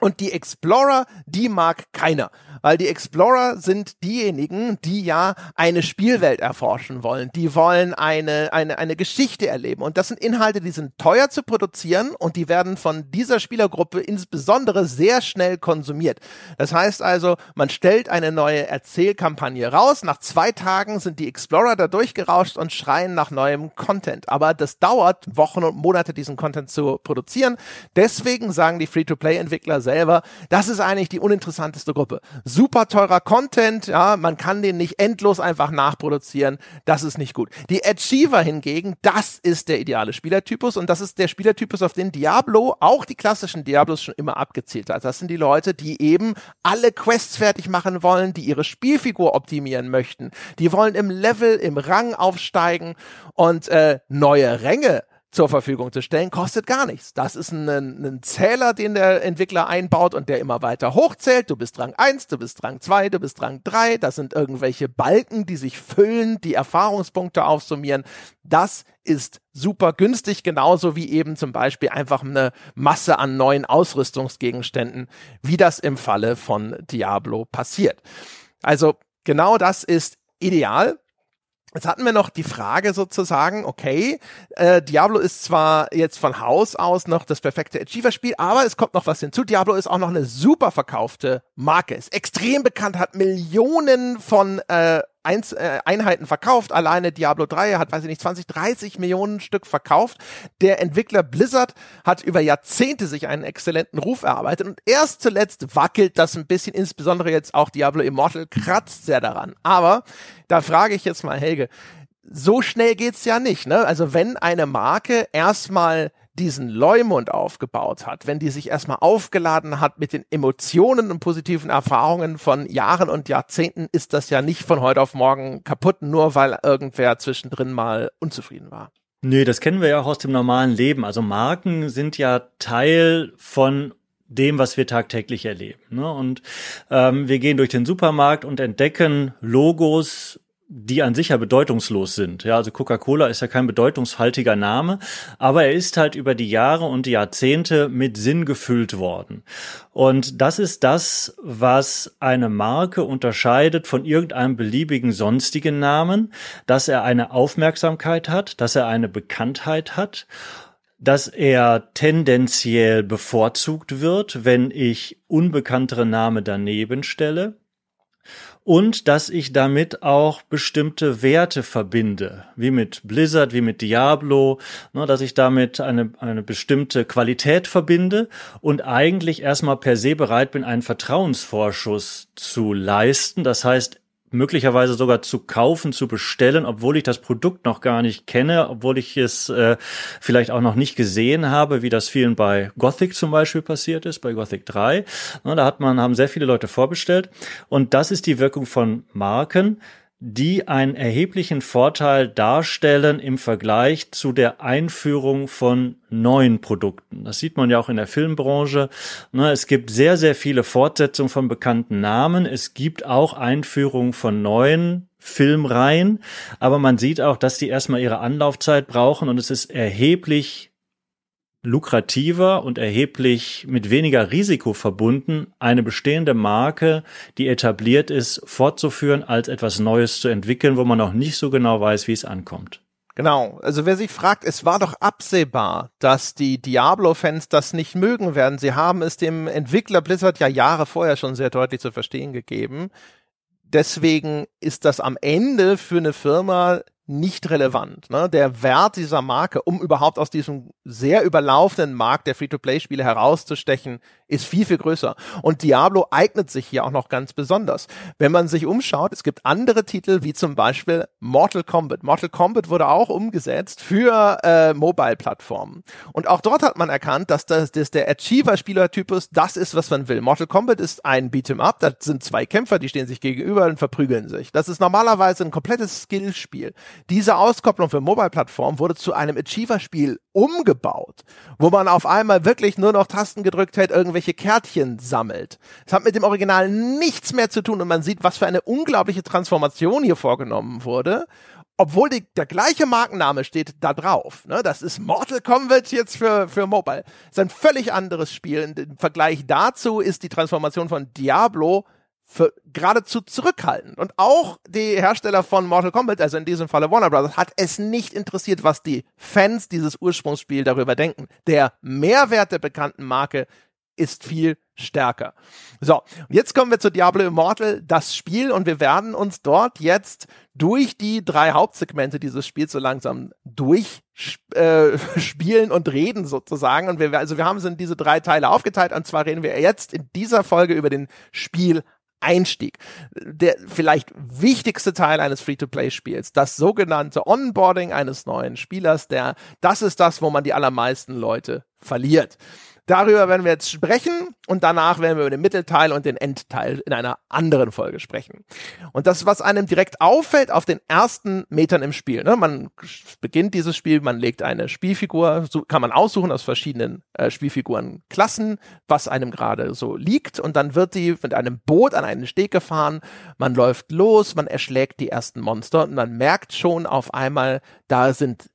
Und die Explorer, die mag keiner weil die Explorer sind diejenigen, die ja eine Spielwelt erforschen wollen. Die wollen eine, eine, eine Geschichte erleben. Und das sind Inhalte, die sind teuer zu produzieren und die werden von dieser Spielergruppe insbesondere sehr schnell konsumiert. Das heißt also, man stellt eine neue Erzählkampagne raus. Nach zwei Tagen sind die Explorer da durchgerauscht und schreien nach neuem Content. Aber das dauert Wochen und Monate, diesen Content zu produzieren. Deswegen sagen die Free-to-Play-Entwickler selber, das ist eigentlich die uninteressanteste Gruppe super teurer Content, ja, man kann den nicht endlos einfach nachproduzieren, das ist nicht gut. Die Achiever hingegen, das ist der ideale Spielertypus und das ist der Spielertypus, auf den Diablo, auch die klassischen Diablos schon immer abgezielt hat. Das sind die Leute, die eben alle Quests fertig machen wollen, die ihre Spielfigur optimieren möchten. Die wollen im Level, im Rang aufsteigen und äh, neue Ränge zur Verfügung zu stellen, kostet gar nichts. Das ist ein, ein, Zähler, den der Entwickler einbaut und der immer weiter hochzählt. Du bist Rang 1, du bist Rang 2, du bist Rang 3. Das sind irgendwelche Balken, die sich füllen, die Erfahrungspunkte aufsummieren. Das ist super günstig, genauso wie eben zum Beispiel einfach eine Masse an neuen Ausrüstungsgegenständen, wie das im Falle von Diablo passiert. Also genau das ist ideal. Jetzt hatten wir noch die Frage sozusagen, okay, äh, Diablo ist zwar jetzt von Haus aus noch das perfekte Achiever-Spiel, aber es kommt noch was hinzu. Diablo ist auch noch eine super verkaufte Marke, ist extrem bekannt, hat Millionen von äh, Eins, äh, Einheiten verkauft. Alleine Diablo 3 hat, weiß ich nicht, 20, 30 Millionen Stück verkauft. Der Entwickler Blizzard hat über Jahrzehnte sich einen exzellenten Ruf erarbeitet und erst zuletzt wackelt das ein bisschen, insbesondere jetzt auch Diablo Immortal kratzt sehr daran. Aber da frage ich jetzt mal Helge, so schnell geht's ja nicht, ne? Also wenn eine Marke erstmal diesen Leumund aufgebaut hat, wenn die sich erstmal aufgeladen hat mit den Emotionen und positiven Erfahrungen von Jahren und Jahrzehnten, ist das ja nicht von heute auf morgen kaputt, nur weil irgendwer zwischendrin mal unzufrieden war. Nee, das kennen wir ja auch aus dem normalen Leben. Also Marken sind ja Teil von dem, was wir tagtäglich erleben. Ne? Und ähm, wir gehen durch den Supermarkt und entdecken Logos, die an sich ja bedeutungslos sind. Ja, also Coca-Cola ist ja kein bedeutungshaltiger Name, aber er ist halt über die Jahre und die Jahrzehnte mit Sinn gefüllt worden. Und das ist das, was eine Marke unterscheidet von irgendeinem beliebigen sonstigen Namen, dass er eine Aufmerksamkeit hat, dass er eine Bekanntheit hat dass er tendenziell bevorzugt wird, wenn ich unbekanntere Name daneben stelle und dass ich damit auch bestimmte Werte verbinde, wie mit Blizzard, wie mit Diablo, ne, dass ich damit eine, eine bestimmte Qualität verbinde und eigentlich erstmal per se bereit bin, einen Vertrauensvorschuss zu leisten. Das heißt, möglicherweise sogar zu kaufen, zu bestellen, obwohl ich das Produkt noch gar nicht kenne, obwohl ich es äh, vielleicht auch noch nicht gesehen habe, wie das vielen bei Gothic zum Beispiel passiert ist, bei Gothic 3. Na, da hat man, haben sehr viele Leute vorbestellt. Und das ist die Wirkung von Marken die einen erheblichen Vorteil darstellen im Vergleich zu der Einführung von neuen Produkten. Das sieht man ja auch in der Filmbranche. Ne, es gibt sehr, sehr viele Fortsetzungen von bekannten Namen. Es gibt auch Einführungen von neuen Filmreihen, aber man sieht auch, dass die erstmal ihre Anlaufzeit brauchen und es ist erheblich lukrativer und erheblich mit weniger Risiko verbunden, eine bestehende Marke, die etabliert ist, fortzuführen, als etwas Neues zu entwickeln, wo man noch nicht so genau weiß, wie es ankommt. Genau, also wer sich fragt, es war doch absehbar, dass die Diablo-Fans das nicht mögen werden. Sie haben es dem Entwickler Blizzard ja Jahre vorher schon sehr deutlich zu verstehen gegeben. Deswegen ist das am Ende für eine Firma nicht relevant. Ne? Der Wert dieser Marke, um überhaupt aus diesem sehr überlaufenden Markt der Free-to-Play-Spiele herauszustechen, ist viel, viel größer. Und Diablo eignet sich hier auch noch ganz besonders. Wenn man sich umschaut, es gibt andere Titel, wie zum Beispiel Mortal Kombat. Mortal Kombat wurde auch umgesetzt für äh, Mobile-Plattformen. Und auch dort hat man erkannt, dass das, das der Achiever-Spielertypus das ist, was man will. Mortal Kombat ist ein Beat'em-up, das sind zwei Kämpfer, die stehen sich gegenüber und verprügeln sich. Das ist normalerweise ein komplettes Skillspiel. Diese Auskopplung für Mobile-Plattformen wurde zu einem Achiever-Spiel umgebaut, wo man auf einmal wirklich nur noch Tasten gedrückt hält, irgendwelche Kärtchen sammelt. Es hat mit dem Original nichts mehr zu tun und man sieht, was für eine unglaubliche Transformation hier vorgenommen wurde obwohl die, der gleiche Markenname steht da drauf. Ne? Das ist Mortal Kombat jetzt für, für Mobile. Das ist ein völlig anderes Spiel. Im Vergleich dazu ist die Transformation von Diablo für geradezu zurückhaltend. Und auch die Hersteller von Mortal Kombat, also in diesem Falle Warner Brothers, hat es nicht interessiert, was die Fans dieses Ursprungsspiels darüber denken. Der Mehrwert der bekannten Marke ist viel stärker. So, jetzt kommen wir zu Diablo Immortal, das Spiel, und wir werden uns dort jetzt durch die drei Hauptsegmente dieses Spiels so langsam durchspielen äh, und reden sozusagen. Und wir, also wir haben es in diese drei Teile aufgeteilt, und zwar reden wir jetzt in dieser Folge über den Spiel Einstieg. Der vielleicht wichtigste Teil eines Free-to-Play-Spiels, das sogenannte Onboarding eines neuen Spielers, der, das ist das, wo man die allermeisten Leute verliert. Darüber werden wir jetzt sprechen und danach werden wir über den Mittelteil und den Endteil in einer anderen Folge sprechen. Und das, was einem direkt auffällt auf den ersten Metern im Spiel. Ne? Man beginnt dieses Spiel, man legt eine Spielfigur, so kann man aussuchen aus verschiedenen äh, Spielfigurenklassen, was einem gerade so liegt. Und dann wird die mit einem Boot an einen Steg gefahren, man läuft los, man erschlägt die ersten Monster und man merkt schon auf einmal, da sind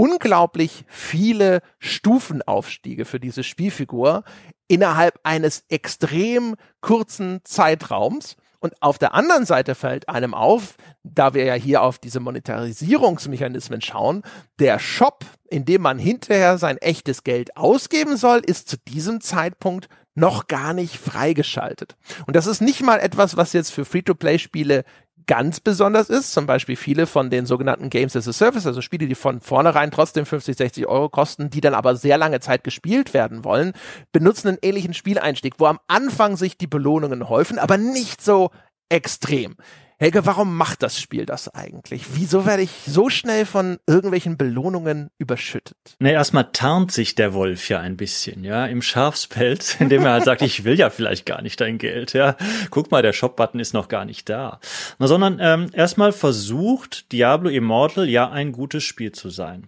unglaublich viele Stufenaufstiege für diese Spielfigur innerhalb eines extrem kurzen Zeitraums. Und auf der anderen Seite fällt einem auf, da wir ja hier auf diese Monetarisierungsmechanismen schauen, der Shop, in dem man hinterher sein echtes Geld ausgeben soll, ist zu diesem Zeitpunkt noch gar nicht freigeschaltet. Und das ist nicht mal etwas, was jetzt für Free-to-Play-Spiele ganz besonders ist. Zum Beispiel viele von den sogenannten Games as a Service, also Spiele, die von vornherein trotzdem 50, 60 Euro kosten, die dann aber sehr lange Zeit gespielt werden wollen, benutzen einen ähnlichen Spieleinstieg, wo am Anfang sich die Belohnungen häufen, aber nicht so extrem. Helge, warum macht das Spiel das eigentlich? Wieso werde ich so schnell von irgendwelchen Belohnungen überschüttet? Ne, erstmal tarnt sich der Wolf ja ein bisschen, ja, im Schafspelz, indem er halt sagt, ich will ja vielleicht gar nicht dein Geld, ja. Guck mal, der Shop-Button ist noch gar nicht da. Na, sondern ähm, erstmal versucht Diablo Immortal ja ein gutes Spiel zu sein.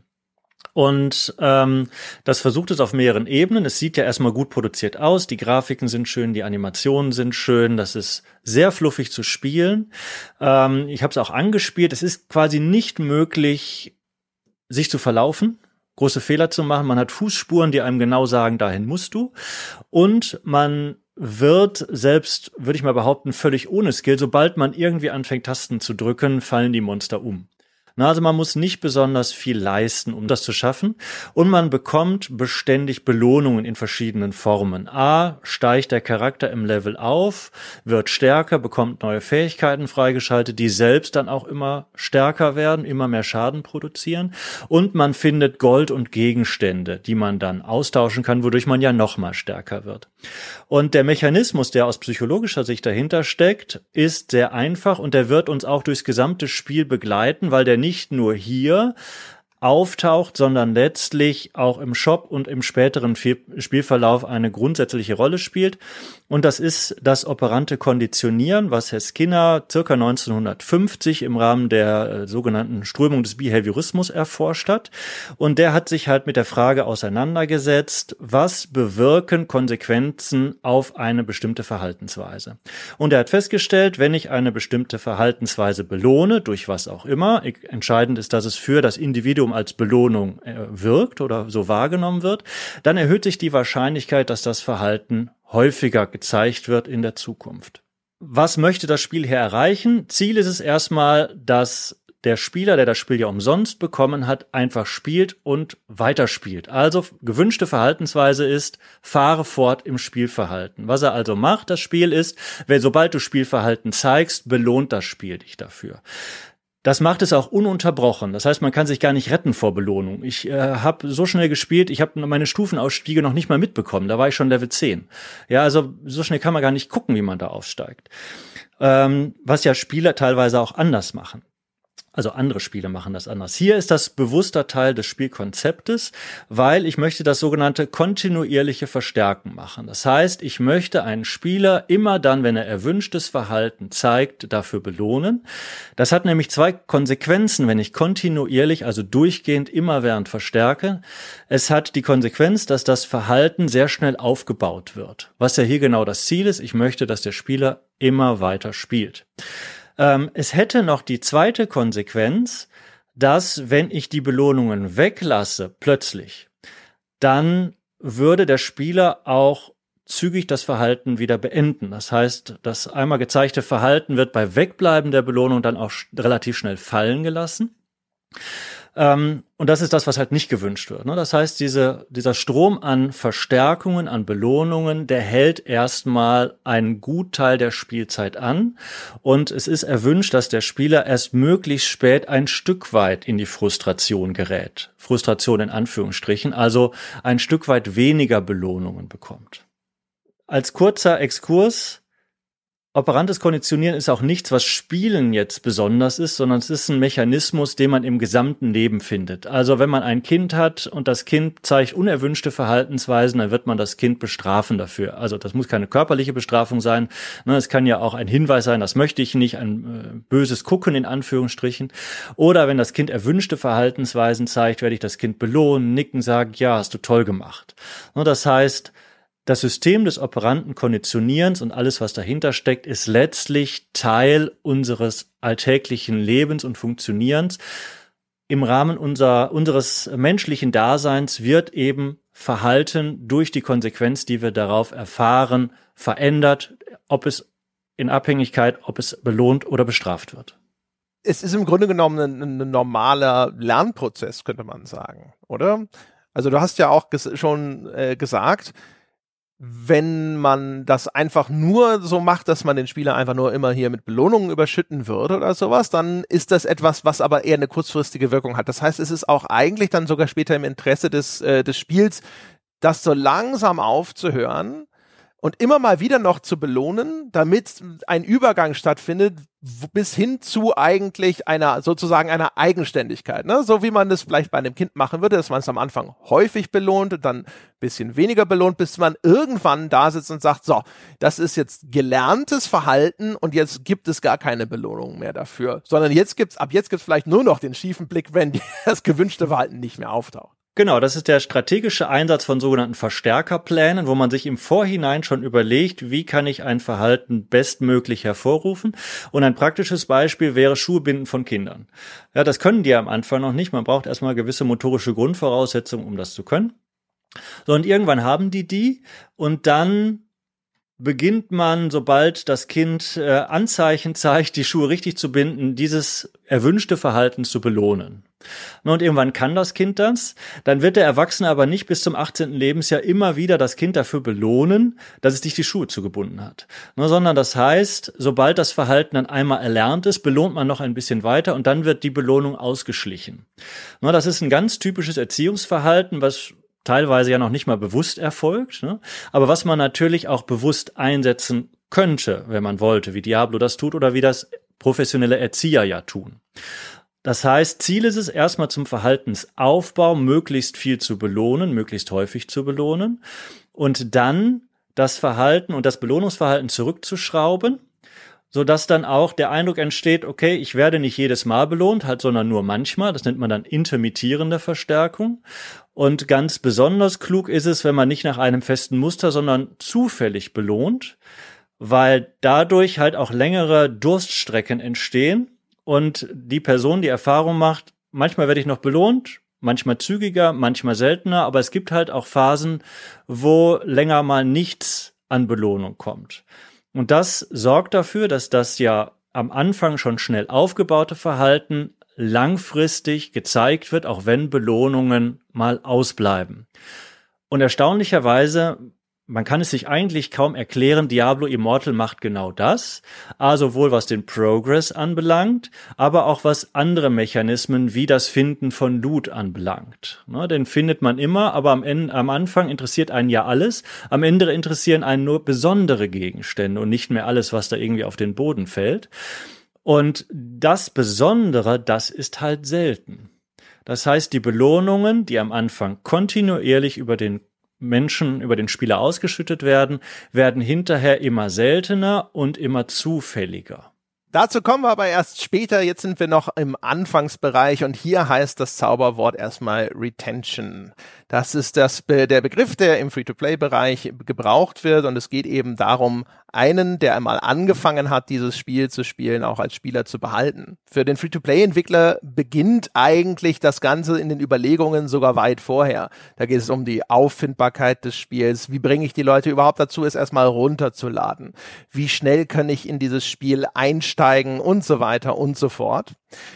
Und ähm, das versucht es auf mehreren Ebenen. Es sieht ja erstmal gut produziert aus, die Grafiken sind schön, die Animationen sind schön, das ist sehr fluffig zu spielen. Ähm, ich habe es auch angespielt. Es ist quasi nicht möglich, sich zu verlaufen große Fehler zu machen. Man hat Fußspuren, die einem genau sagen, dahin musst du. Und man wird selbst, würde ich mal behaupten, völlig ohne Skill. Sobald man irgendwie anfängt, Tasten zu drücken, fallen die Monster um. Na, also man muss nicht besonders viel leisten, um das zu schaffen. Und man bekommt beständig Belohnungen in verschiedenen Formen. A, steigt der Charakter im Level auf, wird stärker, bekommt neue Fähigkeiten freigeschaltet, die selbst dann auch immer stärker werden, immer mehr Schaden produzieren. Und man findet Gold und Gegenstände, die man dann austauschen kann, wodurch man ja noch mal stärker wird. Und der Mechanismus, der aus psychologischer Sicht dahinter steckt, ist sehr einfach und der wird uns auch durchs gesamte Spiel begleiten, weil der nicht nur hier auftaucht, sondern letztlich auch im Shop und im späteren Spielverlauf eine grundsätzliche Rolle spielt. Und das ist das operante Konditionieren, was Herr Skinner circa 1950 im Rahmen der äh, sogenannten Strömung des Behaviorismus erforscht hat. Und der hat sich halt mit der Frage auseinandergesetzt, was bewirken Konsequenzen auf eine bestimmte Verhaltensweise. Und er hat festgestellt, wenn ich eine bestimmte Verhaltensweise belohne, durch was auch immer, entscheidend ist, dass es für das Individuum als Belohnung äh, wirkt oder so wahrgenommen wird, dann erhöht sich die Wahrscheinlichkeit, dass das Verhalten häufiger gezeigt wird in der Zukunft. Was möchte das Spiel hier erreichen? Ziel ist es erstmal, dass der Spieler, der das Spiel ja umsonst bekommen hat, einfach spielt und weiterspielt. Also gewünschte Verhaltensweise ist, fahre fort im Spielverhalten. Was er also macht, das Spiel ist, wenn sobald du Spielverhalten zeigst, belohnt das Spiel dich dafür. Das macht es auch ununterbrochen. Das heißt, man kann sich gar nicht retten vor Belohnung. Ich äh, habe so schnell gespielt, ich habe meine Stufenausstiege noch nicht mal mitbekommen. Da war ich schon Level 10. Ja, also so schnell kann man gar nicht gucken, wie man da aufsteigt. Ähm, was ja Spieler teilweise auch anders machen. Also andere Spiele machen das anders. Hier ist das bewusster Teil des Spielkonzeptes, weil ich möchte das sogenannte kontinuierliche Verstärken machen. Das heißt, ich möchte einen Spieler immer dann, wenn er erwünschtes Verhalten zeigt, dafür belohnen. Das hat nämlich zwei Konsequenzen, wenn ich kontinuierlich, also durchgehend immerwährend verstärke. Es hat die Konsequenz, dass das Verhalten sehr schnell aufgebaut wird. Was ja hier genau das Ziel ist. Ich möchte, dass der Spieler immer weiter spielt. Ähm, es hätte noch die zweite Konsequenz, dass wenn ich die Belohnungen weglasse, plötzlich, dann würde der Spieler auch zügig das Verhalten wieder beenden. Das heißt, das einmal gezeigte Verhalten wird bei Wegbleiben der Belohnung dann auch relativ schnell fallen gelassen. Ähm, und das ist das, was halt nicht gewünscht wird. Ne? Das heißt, diese, dieser Strom an Verstärkungen, an Belohnungen, der hält erstmal einen Gutteil der Spielzeit an. Und es ist erwünscht, dass der Spieler erst möglichst spät ein Stück weit in die Frustration gerät. Frustration in Anführungsstrichen, also ein Stück weit weniger Belohnungen bekommt. Als kurzer Exkurs Operantes Konditionieren ist auch nichts, was Spielen jetzt besonders ist, sondern es ist ein Mechanismus, den man im gesamten Leben findet. Also wenn man ein Kind hat und das Kind zeigt unerwünschte Verhaltensweisen, dann wird man das Kind bestrafen dafür. Also das muss keine körperliche Bestrafung sein. Ne, es kann ja auch ein Hinweis sein, das möchte ich nicht, ein äh, böses Gucken in Anführungsstrichen. Oder wenn das Kind erwünschte Verhaltensweisen zeigt, werde ich das Kind belohnen, nicken, sagen, ja, hast du toll gemacht. Ne, das heißt, das System des operanten Konditionierens und alles, was dahinter steckt, ist letztlich Teil unseres alltäglichen Lebens und Funktionierens. Im Rahmen unser, unseres menschlichen Daseins wird eben Verhalten durch die Konsequenz, die wir darauf erfahren, verändert, ob es in Abhängigkeit, ob es belohnt oder bestraft wird. Es ist im Grunde genommen ein, ein normaler Lernprozess, könnte man sagen, oder? Also du hast ja auch ges schon äh, gesagt, wenn man das einfach nur so macht, dass man den Spieler einfach nur immer hier mit Belohnungen überschütten würde oder sowas, dann ist das etwas, was aber eher eine kurzfristige Wirkung hat. Das heißt, es ist auch eigentlich dann sogar später im Interesse des, äh, des Spiels, das so langsam aufzuhören und immer mal wieder noch zu belohnen, damit ein Übergang stattfindet bis hin zu eigentlich einer sozusagen einer Eigenständigkeit, ne? So wie man das vielleicht bei einem Kind machen würde, dass man es am Anfang häufig belohnt und dann bisschen weniger belohnt, bis man irgendwann da sitzt und sagt, so, das ist jetzt gelerntes Verhalten und jetzt gibt es gar keine Belohnung mehr dafür, sondern jetzt gibt's ab jetzt gibt's vielleicht nur noch den schiefen Blick, wenn das gewünschte Verhalten nicht mehr auftaucht. Genau, das ist der strategische Einsatz von sogenannten Verstärkerplänen, wo man sich im Vorhinein schon überlegt, wie kann ich ein Verhalten bestmöglich hervorrufen. Und ein praktisches Beispiel wäre Schuhbinden von Kindern. Ja, das können die am Anfang noch nicht. Man braucht erstmal gewisse motorische Grundvoraussetzungen, um das zu können. So, und irgendwann haben die die und dann beginnt man, sobald das Kind äh, Anzeichen zeigt, die Schuhe richtig zu binden, dieses erwünschte Verhalten zu belohnen. Und irgendwann kann das Kind das. Dann wird der Erwachsene aber nicht bis zum 18. Lebensjahr immer wieder das Kind dafür belohnen, dass es sich die Schuhe zugebunden hat. Sondern das heißt, sobald das Verhalten dann einmal erlernt ist, belohnt man noch ein bisschen weiter und dann wird die Belohnung ausgeschlichen. Das ist ein ganz typisches Erziehungsverhalten, was teilweise ja noch nicht mal bewusst erfolgt, ne? aber was man natürlich auch bewusst einsetzen könnte, wenn man wollte, wie Diablo das tut oder wie das professionelle Erzieher ja tun. Das heißt, Ziel ist es erstmal zum Verhaltensaufbau möglichst viel zu belohnen, möglichst häufig zu belohnen und dann das Verhalten und das Belohnungsverhalten zurückzuschrauben, so dass dann auch der Eindruck entsteht, okay, ich werde nicht jedes Mal belohnt, halt, sondern nur manchmal. Das nennt man dann intermittierende Verstärkung. Und ganz besonders klug ist es, wenn man nicht nach einem festen Muster, sondern zufällig belohnt, weil dadurch halt auch längere Durststrecken entstehen und die Person die Erfahrung macht, manchmal werde ich noch belohnt, manchmal zügiger, manchmal seltener, aber es gibt halt auch Phasen, wo länger mal nichts an Belohnung kommt. Und das sorgt dafür, dass das ja am Anfang schon schnell aufgebaute Verhalten langfristig gezeigt wird, auch wenn Belohnungen mal ausbleiben. Und erstaunlicherweise man kann es sich eigentlich kaum erklären, Diablo Immortal macht genau das, also sowohl was den Progress anbelangt, aber auch was andere Mechanismen wie das Finden von Loot anbelangt. Ne, den findet man immer, aber am, Ende, am Anfang interessiert einen ja alles, am Ende interessieren einen nur besondere Gegenstände und nicht mehr alles, was da irgendwie auf den Boden fällt. Und das Besondere, das ist halt selten. Das heißt, die Belohnungen, die am Anfang kontinuierlich über den Menschen über den Spieler ausgeschüttet werden, werden hinterher immer seltener und immer zufälliger. Dazu kommen wir aber erst später. Jetzt sind wir noch im Anfangsbereich und hier heißt das Zauberwort erstmal Retention. Das ist das, der Begriff, der im Free-to-Play-Bereich gebraucht wird und es geht eben darum, einen, der einmal angefangen hat, dieses Spiel zu spielen, auch als Spieler zu behalten. Für den Free-to-Play-Entwickler beginnt eigentlich das Ganze in den Überlegungen sogar weit vorher. Da geht es um die Auffindbarkeit des Spiels. Wie bringe ich die Leute überhaupt dazu, es erstmal runterzuladen? Wie schnell kann ich in dieses Spiel einsteigen und so weiter und so fort.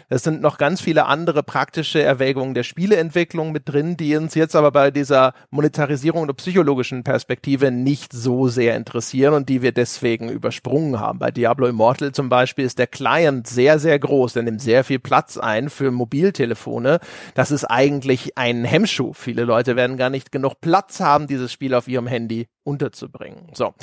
Es sind noch ganz viele andere praktische Erwägungen der Spieleentwicklung mit drin, die uns jetzt aber bei dieser Monetarisierung oder psychologischen Perspektive nicht so sehr interessieren und die wir deswegen übersprungen haben. Bei Diablo Immortal zum Beispiel ist der Client sehr, sehr groß, der nimmt sehr viel Platz ein für Mobiltelefone. Das ist eigentlich ein Hemmschuh. Viele Leute werden gar nicht genug Platz haben, dieses Spiel auf ihrem Handy unterzubringen. So.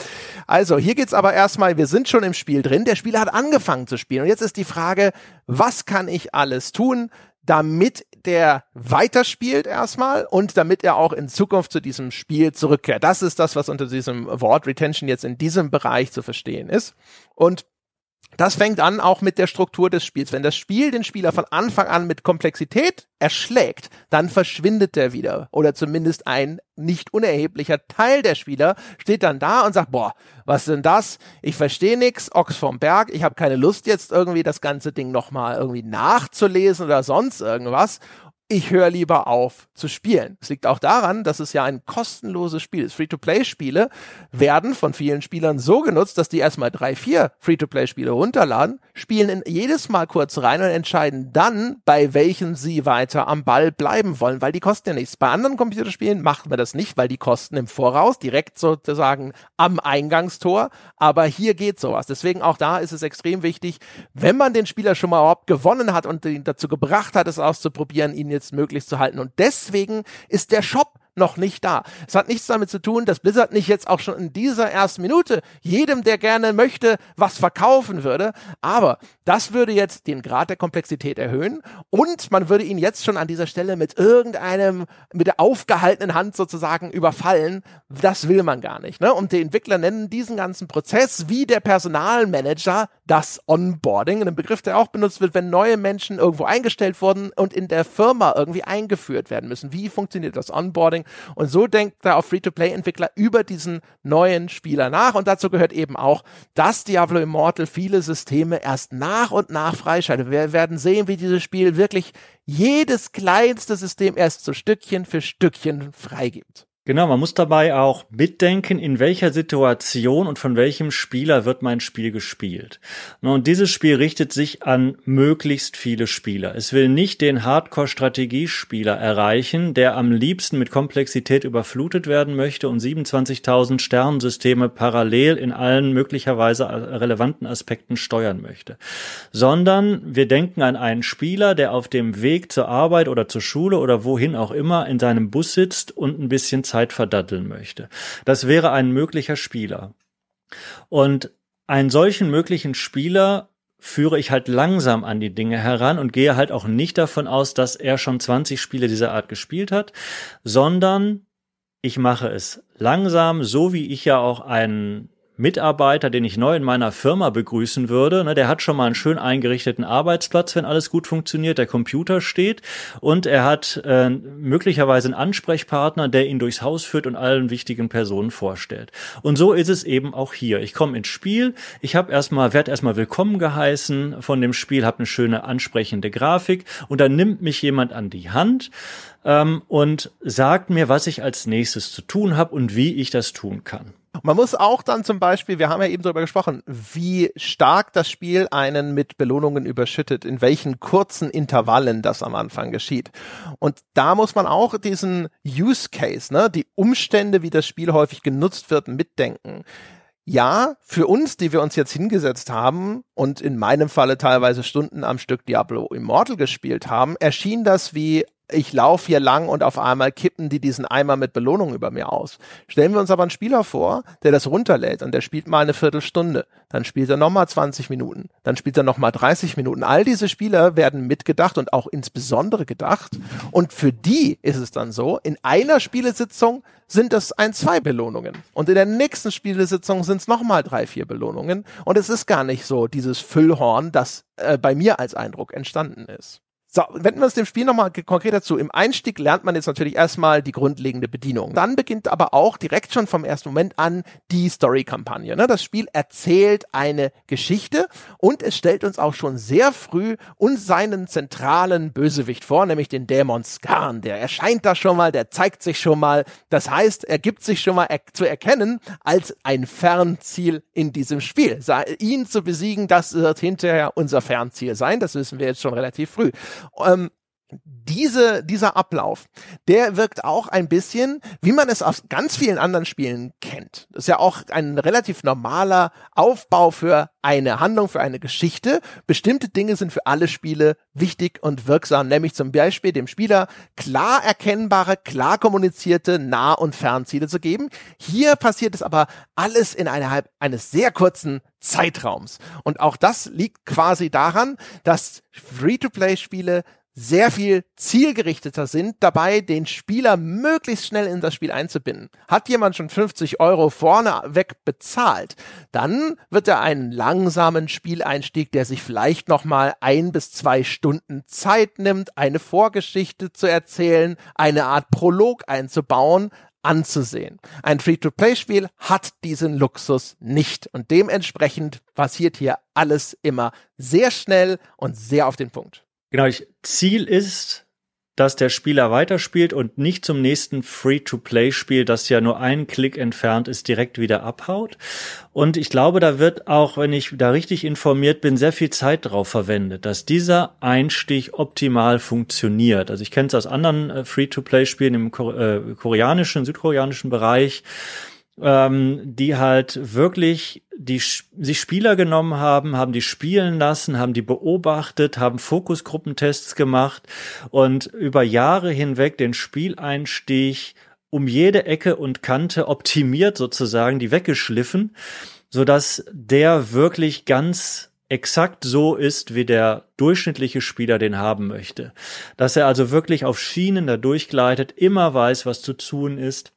Also, hier geht's aber erstmal, wir sind schon im Spiel drin. Der Spieler hat angefangen zu spielen. Und jetzt ist die Frage, was kann ich alles tun, damit der weiterspielt erstmal und damit er auch in Zukunft zu diesem Spiel zurückkehrt. Das ist das, was unter diesem Wort Retention jetzt in diesem Bereich zu verstehen ist. Und das fängt an auch mit der Struktur des Spiels. Wenn das Spiel den Spieler von Anfang an mit Komplexität erschlägt, dann verschwindet der wieder. Oder zumindest ein nicht unerheblicher Teil der Spieler steht dann da und sagt, boah, was denn das? Ich verstehe nix, Ochs vom Berg, ich habe keine Lust jetzt irgendwie das ganze Ding nochmal irgendwie nachzulesen oder sonst irgendwas ich höre lieber auf zu spielen. Es liegt auch daran, dass es ja ein kostenloses Spiel ist. Free-to-Play-Spiele werden von vielen Spielern so genutzt, dass die erstmal drei, vier Free-to-Play-Spiele runterladen, spielen in jedes Mal kurz rein und entscheiden dann, bei welchen sie weiter am Ball bleiben wollen, weil die kosten ja nichts. Bei anderen Computerspielen macht man das nicht, weil die kosten im Voraus, direkt sozusagen am Eingangstor. Aber hier geht sowas. Deswegen auch da ist es extrem wichtig, wenn man den Spieler schon mal überhaupt gewonnen hat und ihn dazu gebracht hat, es auszuprobieren, ihn jetzt möglichst zu halten. Und deswegen ist der Shop noch nicht da. Es hat nichts damit zu tun, dass Blizzard nicht jetzt auch schon in dieser ersten Minute jedem, der gerne möchte, was verkaufen würde. Aber das würde jetzt den Grad der Komplexität erhöhen und man würde ihn jetzt schon an dieser Stelle mit irgendeinem, mit der aufgehaltenen Hand sozusagen überfallen. Das will man gar nicht. Ne? Und die Entwickler nennen diesen ganzen Prozess wie der Personalmanager das Onboarding, ein Begriff, der auch benutzt wird, wenn neue Menschen irgendwo eingestellt wurden und in der Firma irgendwie eingeführt werden müssen. Wie funktioniert das Onboarding? Und so denkt da auch Free-to-Play-Entwickler über diesen neuen Spieler nach. Und dazu gehört eben auch, dass Diablo Immortal viele Systeme erst nach und nach freischaltet. Wir werden sehen, wie dieses Spiel wirklich jedes kleinste System erst so Stückchen für Stückchen freigibt. Genau, man muss dabei auch mitdenken, in welcher Situation und von welchem Spieler wird mein Spiel gespielt. Und dieses Spiel richtet sich an möglichst viele Spieler. Es will nicht den Hardcore-Strategiespieler erreichen, der am liebsten mit Komplexität überflutet werden möchte und 27.000 Sternensysteme parallel in allen möglicherweise relevanten Aspekten steuern möchte. Sondern wir denken an einen Spieler, der auf dem Weg zur Arbeit oder zur Schule oder wohin auch immer in seinem Bus sitzt und ein bisschen Zeit verdatteln möchte. Das wäre ein möglicher Spieler. Und einen solchen möglichen Spieler führe ich halt langsam an die Dinge heran und gehe halt auch nicht davon aus, dass er schon 20 Spiele dieser Art gespielt hat, sondern ich mache es langsam, so wie ich ja auch einen Mitarbeiter, den ich neu in meiner Firma begrüßen würde, ne, der hat schon mal einen schön eingerichteten Arbeitsplatz, wenn alles gut funktioniert, der Computer steht und er hat äh, möglicherweise einen Ansprechpartner, der ihn durchs Haus führt und allen wichtigen Personen vorstellt. Und so ist es eben auch hier. Ich komme ins Spiel, ich habe erstmal, werde erstmal willkommen geheißen von dem Spiel, habe eine schöne ansprechende Grafik und dann nimmt mich jemand an die Hand ähm, und sagt mir, was ich als nächstes zu tun habe und wie ich das tun kann. Man muss auch dann zum Beispiel, wir haben ja eben darüber gesprochen, wie stark das Spiel einen mit Belohnungen überschüttet, in welchen kurzen Intervallen das am Anfang geschieht. Und da muss man auch diesen Use Case, ne, die Umstände, wie das Spiel häufig genutzt wird, mitdenken ja, für uns, die wir uns jetzt hingesetzt haben und in meinem Falle teilweise Stunden am Stück Diablo Immortal gespielt haben, erschien das wie ich laufe hier lang und auf einmal kippen die diesen Eimer mit Belohnung über mir aus. Stellen wir uns aber einen Spieler vor, der das runterlädt und der spielt mal eine Viertelstunde, dann spielt er nochmal 20 Minuten, dann spielt er nochmal 30 Minuten. All diese Spieler werden mitgedacht und auch insbesondere gedacht. Und für die ist es dann so, in einer Spielesitzung sind es ein, zwei Belohnungen. Und in der nächsten Spielesitzung sind es nochmal drei, vier Belohnungen. Und es ist gar nicht so dieses Füllhorn, das äh, bei mir als Eindruck entstanden ist. So, wenden wir uns dem Spiel nochmal konkreter zu. Im Einstieg lernt man jetzt natürlich erstmal die grundlegende Bedienung. Dann beginnt aber auch direkt schon vom ersten Moment an die Story-Kampagne. Ne? Das Spiel erzählt eine Geschichte und es stellt uns auch schon sehr früh uns seinen zentralen Bösewicht vor, nämlich den Dämon Skarn. Der erscheint da schon mal, der zeigt sich schon mal. Das heißt, er gibt sich schon mal er zu erkennen als ein Fernziel in diesem Spiel. Ihn zu besiegen, das wird hinterher unser Fernziel sein. Das wissen wir jetzt schon relativ früh. Ähm, diese, dieser Ablauf, der wirkt auch ein bisschen, wie man es aus ganz vielen anderen Spielen kennt. Das ist ja auch ein relativ normaler Aufbau für eine Handlung, für eine Geschichte. Bestimmte Dinge sind für alle Spiele wichtig und wirksam, nämlich zum Beispiel dem Spieler klar erkennbare, klar kommunizierte Nah- und Fernziele zu geben. Hier passiert es aber alles innerhalb eines sehr kurzen Zeitraums. Und auch das liegt quasi daran, dass Free-to-Play-Spiele sehr viel zielgerichteter sind, dabei den Spieler möglichst schnell in das Spiel einzubinden. Hat jemand schon 50 Euro vorneweg bezahlt, dann wird er einen langsamen Spieleinstieg, der sich vielleicht nochmal ein bis zwei Stunden Zeit nimmt, eine Vorgeschichte zu erzählen, eine Art Prolog einzubauen, anzusehen. Ein Free-to-Play-Spiel hat diesen Luxus nicht und dementsprechend passiert hier alles immer sehr schnell und sehr auf den Punkt. Genau, ich, Ziel ist, dass der Spieler weiterspielt und nicht zum nächsten Free-to-Play-Spiel, das ja nur einen Klick entfernt ist, direkt wieder abhaut. Und ich glaube, da wird auch, wenn ich da richtig informiert bin, sehr viel Zeit drauf verwendet, dass dieser Einstieg optimal funktioniert. Also ich kenne es aus anderen äh, Free-to-Play-Spielen im äh, koreanischen, südkoreanischen Bereich ähm, die halt wirklich die sich Spieler genommen haben, haben die spielen lassen, haben die beobachtet, haben Fokusgruppentests gemacht und über Jahre hinweg den Spieleinstieg um jede Ecke und Kante optimiert sozusagen, die weggeschliffen, so dass der wirklich ganz exakt so ist, wie der durchschnittliche Spieler den haben möchte. Dass er also wirklich auf Schienen da durchgleitet, immer weiß, was zu tun ist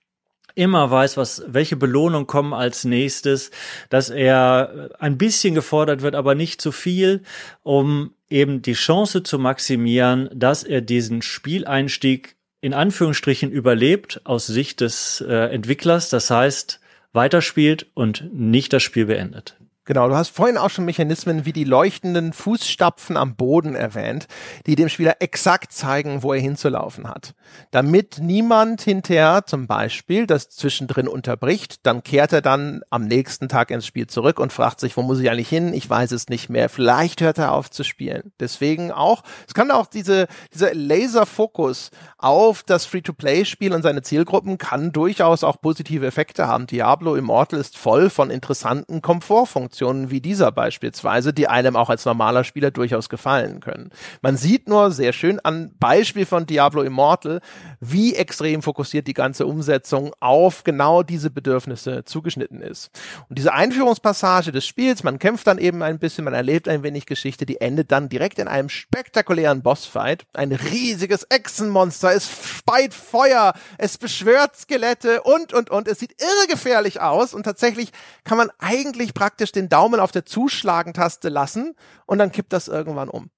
immer weiß, was, welche Belohnung kommen als nächstes, dass er ein bisschen gefordert wird, aber nicht zu viel, um eben die Chance zu maximieren, dass er diesen Spieleinstieg in Anführungsstrichen überlebt aus Sicht des äh, Entwicklers, das heißt weiterspielt und nicht das Spiel beendet. Genau, du hast vorhin auch schon Mechanismen wie die leuchtenden Fußstapfen am Boden erwähnt, die dem Spieler exakt zeigen, wo er hinzulaufen hat. Damit niemand hinterher zum Beispiel das zwischendrin unterbricht, dann kehrt er dann am nächsten Tag ins Spiel zurück und fragt sich, wo muss ich eigentlich hin? Ich weiß es nicht mehr. Vielleicht hört er auf zu spielen. Deswegen auch, es kann auch diese, dieser Laserfokus auf das Free-to-Play-Spiel und seine Zielgruppen kann durchaus auch positive Effekte haben. Diablo Immortal ist voll von interessanten Komfortfunktionen. Funktionen wie dieser beispielsweise, die einem auch als normaler Spieler durchaus gefallen können. Man sieht nur sehr schön an Beispiel von Diablo Immortal, wie extrem fokussiert die ganze Umsetzung auf genau diese Bedürfnisse zugeschnitten ist. Und diese Einführungspassage des Spiels, man kämpft dann eben ein bisschen, man erlebt ein wenig Geschichte, die endet dann direkt in einem spektakulären Bossfight. Ein riesiges Echsenmonster, es speit Feuer, es beschwört Skelette und, und, und. Es sieht irregefährlich aus und tatsächlich kann man eigentlich praktisch den Daumen auf der Zuschlagentaste lassen und dann kippt das irgendwann um.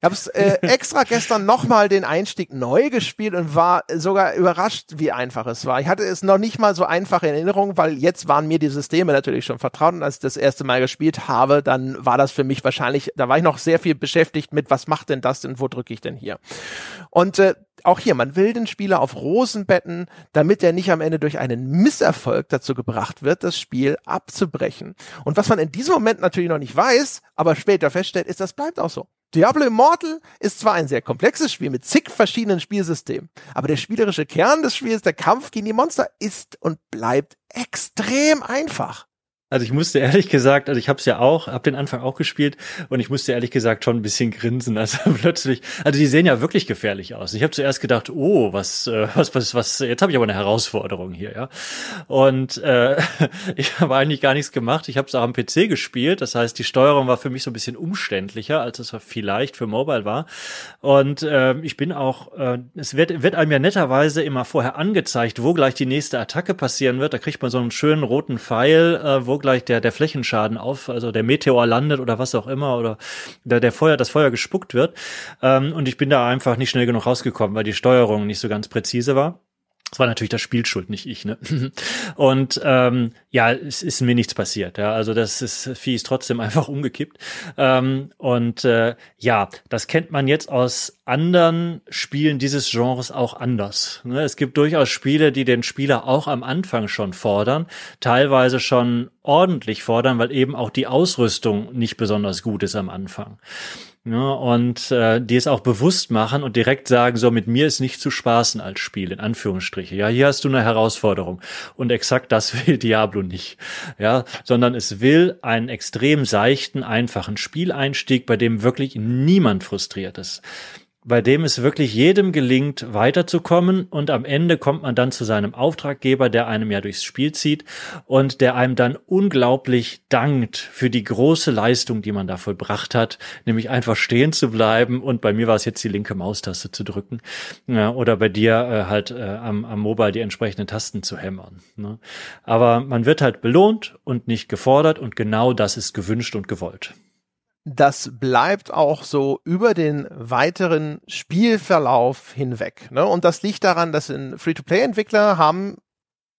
Ich habe äh, extra gestern nochmal den Einstieg neu gespielt und war sogar überrascht, wie einfach es war. Ich hatte es noch nicht mal so einfach in Erinnerung, weil jetzt waren mir die Systeme natürlich schon vertraut und als ich das erste Mal gespielt habe, dann war das für mich wahrscheinlich, da war ich noch sehr viel beschäftigt mit, was macht denn das denn, wo drücke ich denn hier? Und äh, auch hier, man will den Spieler auf Rosen betten, damit er nicht am Ende durch einen Misserfolg dazu gebracht wird, das Spiel abzubrechen. Und was man in diesem Moment natürlich noch nicht weiß, aber später feststellt, ist, das bleibt auch so. Diablo Immortal ist zwar ein sehr komplexes Spiel mit zig verschiedenen Spielsystemen, aber der spielerische Kern des Spiels, der Kampf gegen die Monster, ist und bleibt extrem einfach. Also ich musste ehrlich gesagt, also ich habe es ja auch, habe den Anfang auch gespielt und ich musste ehrlich gesagt schon ein bisschen grinsen, also plötzlich, also die sehen ja wirklich gefährlich aus. Ich habe zuerst gedacht, oh, was, äh, was, was, was, jetzt habe ich aber eine Herausforderung hier, ja. Und äh, ich habe eigentlich gar nichts gemacht. Ich habe es auch am PC gespielt, das heißt, die Steuerung war für mich so ein bisschen umständlicher, als es vielleicht für Mobile war. Und äh, ich bin auch, äh, es wird, wird einem ja netterweise immer vorher angezeigt, wo gleich die nächste Attacke passieren wird. Da kriegt man so einen schönen roten Pfeil, äh, wo gleich der, der Flächenschaden auf, also der Meteor landet oder was auch immer oder der, der Feuer, das Feuer gespuckt wird. Ähm, und ich bin da einfach nicht schnell genug rausgekommen, weil die Steuerung nicht so ganz präzise war. Das war natürlich das Spiel nicht ich. Ne? Und ähm, ja, es ist mir nichts passiert. Ja, also das ist Vieh ist trotzdem einfach umgekippt. Ähm, und äh, ja, das kennt man jetzt aus anderen Spielen dieses Genres auch anders. Ne? Es gibt durchaus Spiele, die den Spieler auch am Anfang schon fordern, teilweise schon ordentlich fordern, weil eben auch die Ausrüstung nicht besonders gut ist am Anfang. Ja, und äh, die es auch bewusst machen und direkt sagen, so mit mir ist nicht zu spaßen als Spiel, in Anführungsstriche. Ja, hier hast du eine Herausforderung. Und exakt das will Diablo nicht. Ja, sondern es will einen extrem seichten, einfachen Spieleinstieg, bei dem wirklich niemand frustriert ist bei dem es wirklich jedem gelingt, weiterzukommen und am Ende kommt man dann zu seinem Auftraggeber, der einem ja durchs Spiel zieht und der einem dann unglaublich dankt für die große Leistung, die man da vollbracht hat, nämlich einfach stehen zu bleiben und bei mir war es jetzt die linke Maustaste zu drücken ja, oder bei dir äh, halt äh, am, am Mobile die entsprechenden Tasten zu hämmern. Ne? Aber man wird halt belohnt und nicht gefordert und genau das ist gewünscht und gewollt das bleibt auch so über den weiteren Spielverlauf hinweg. Ne? Und das liegt daran, dass Free-to-Play-Entwickler haben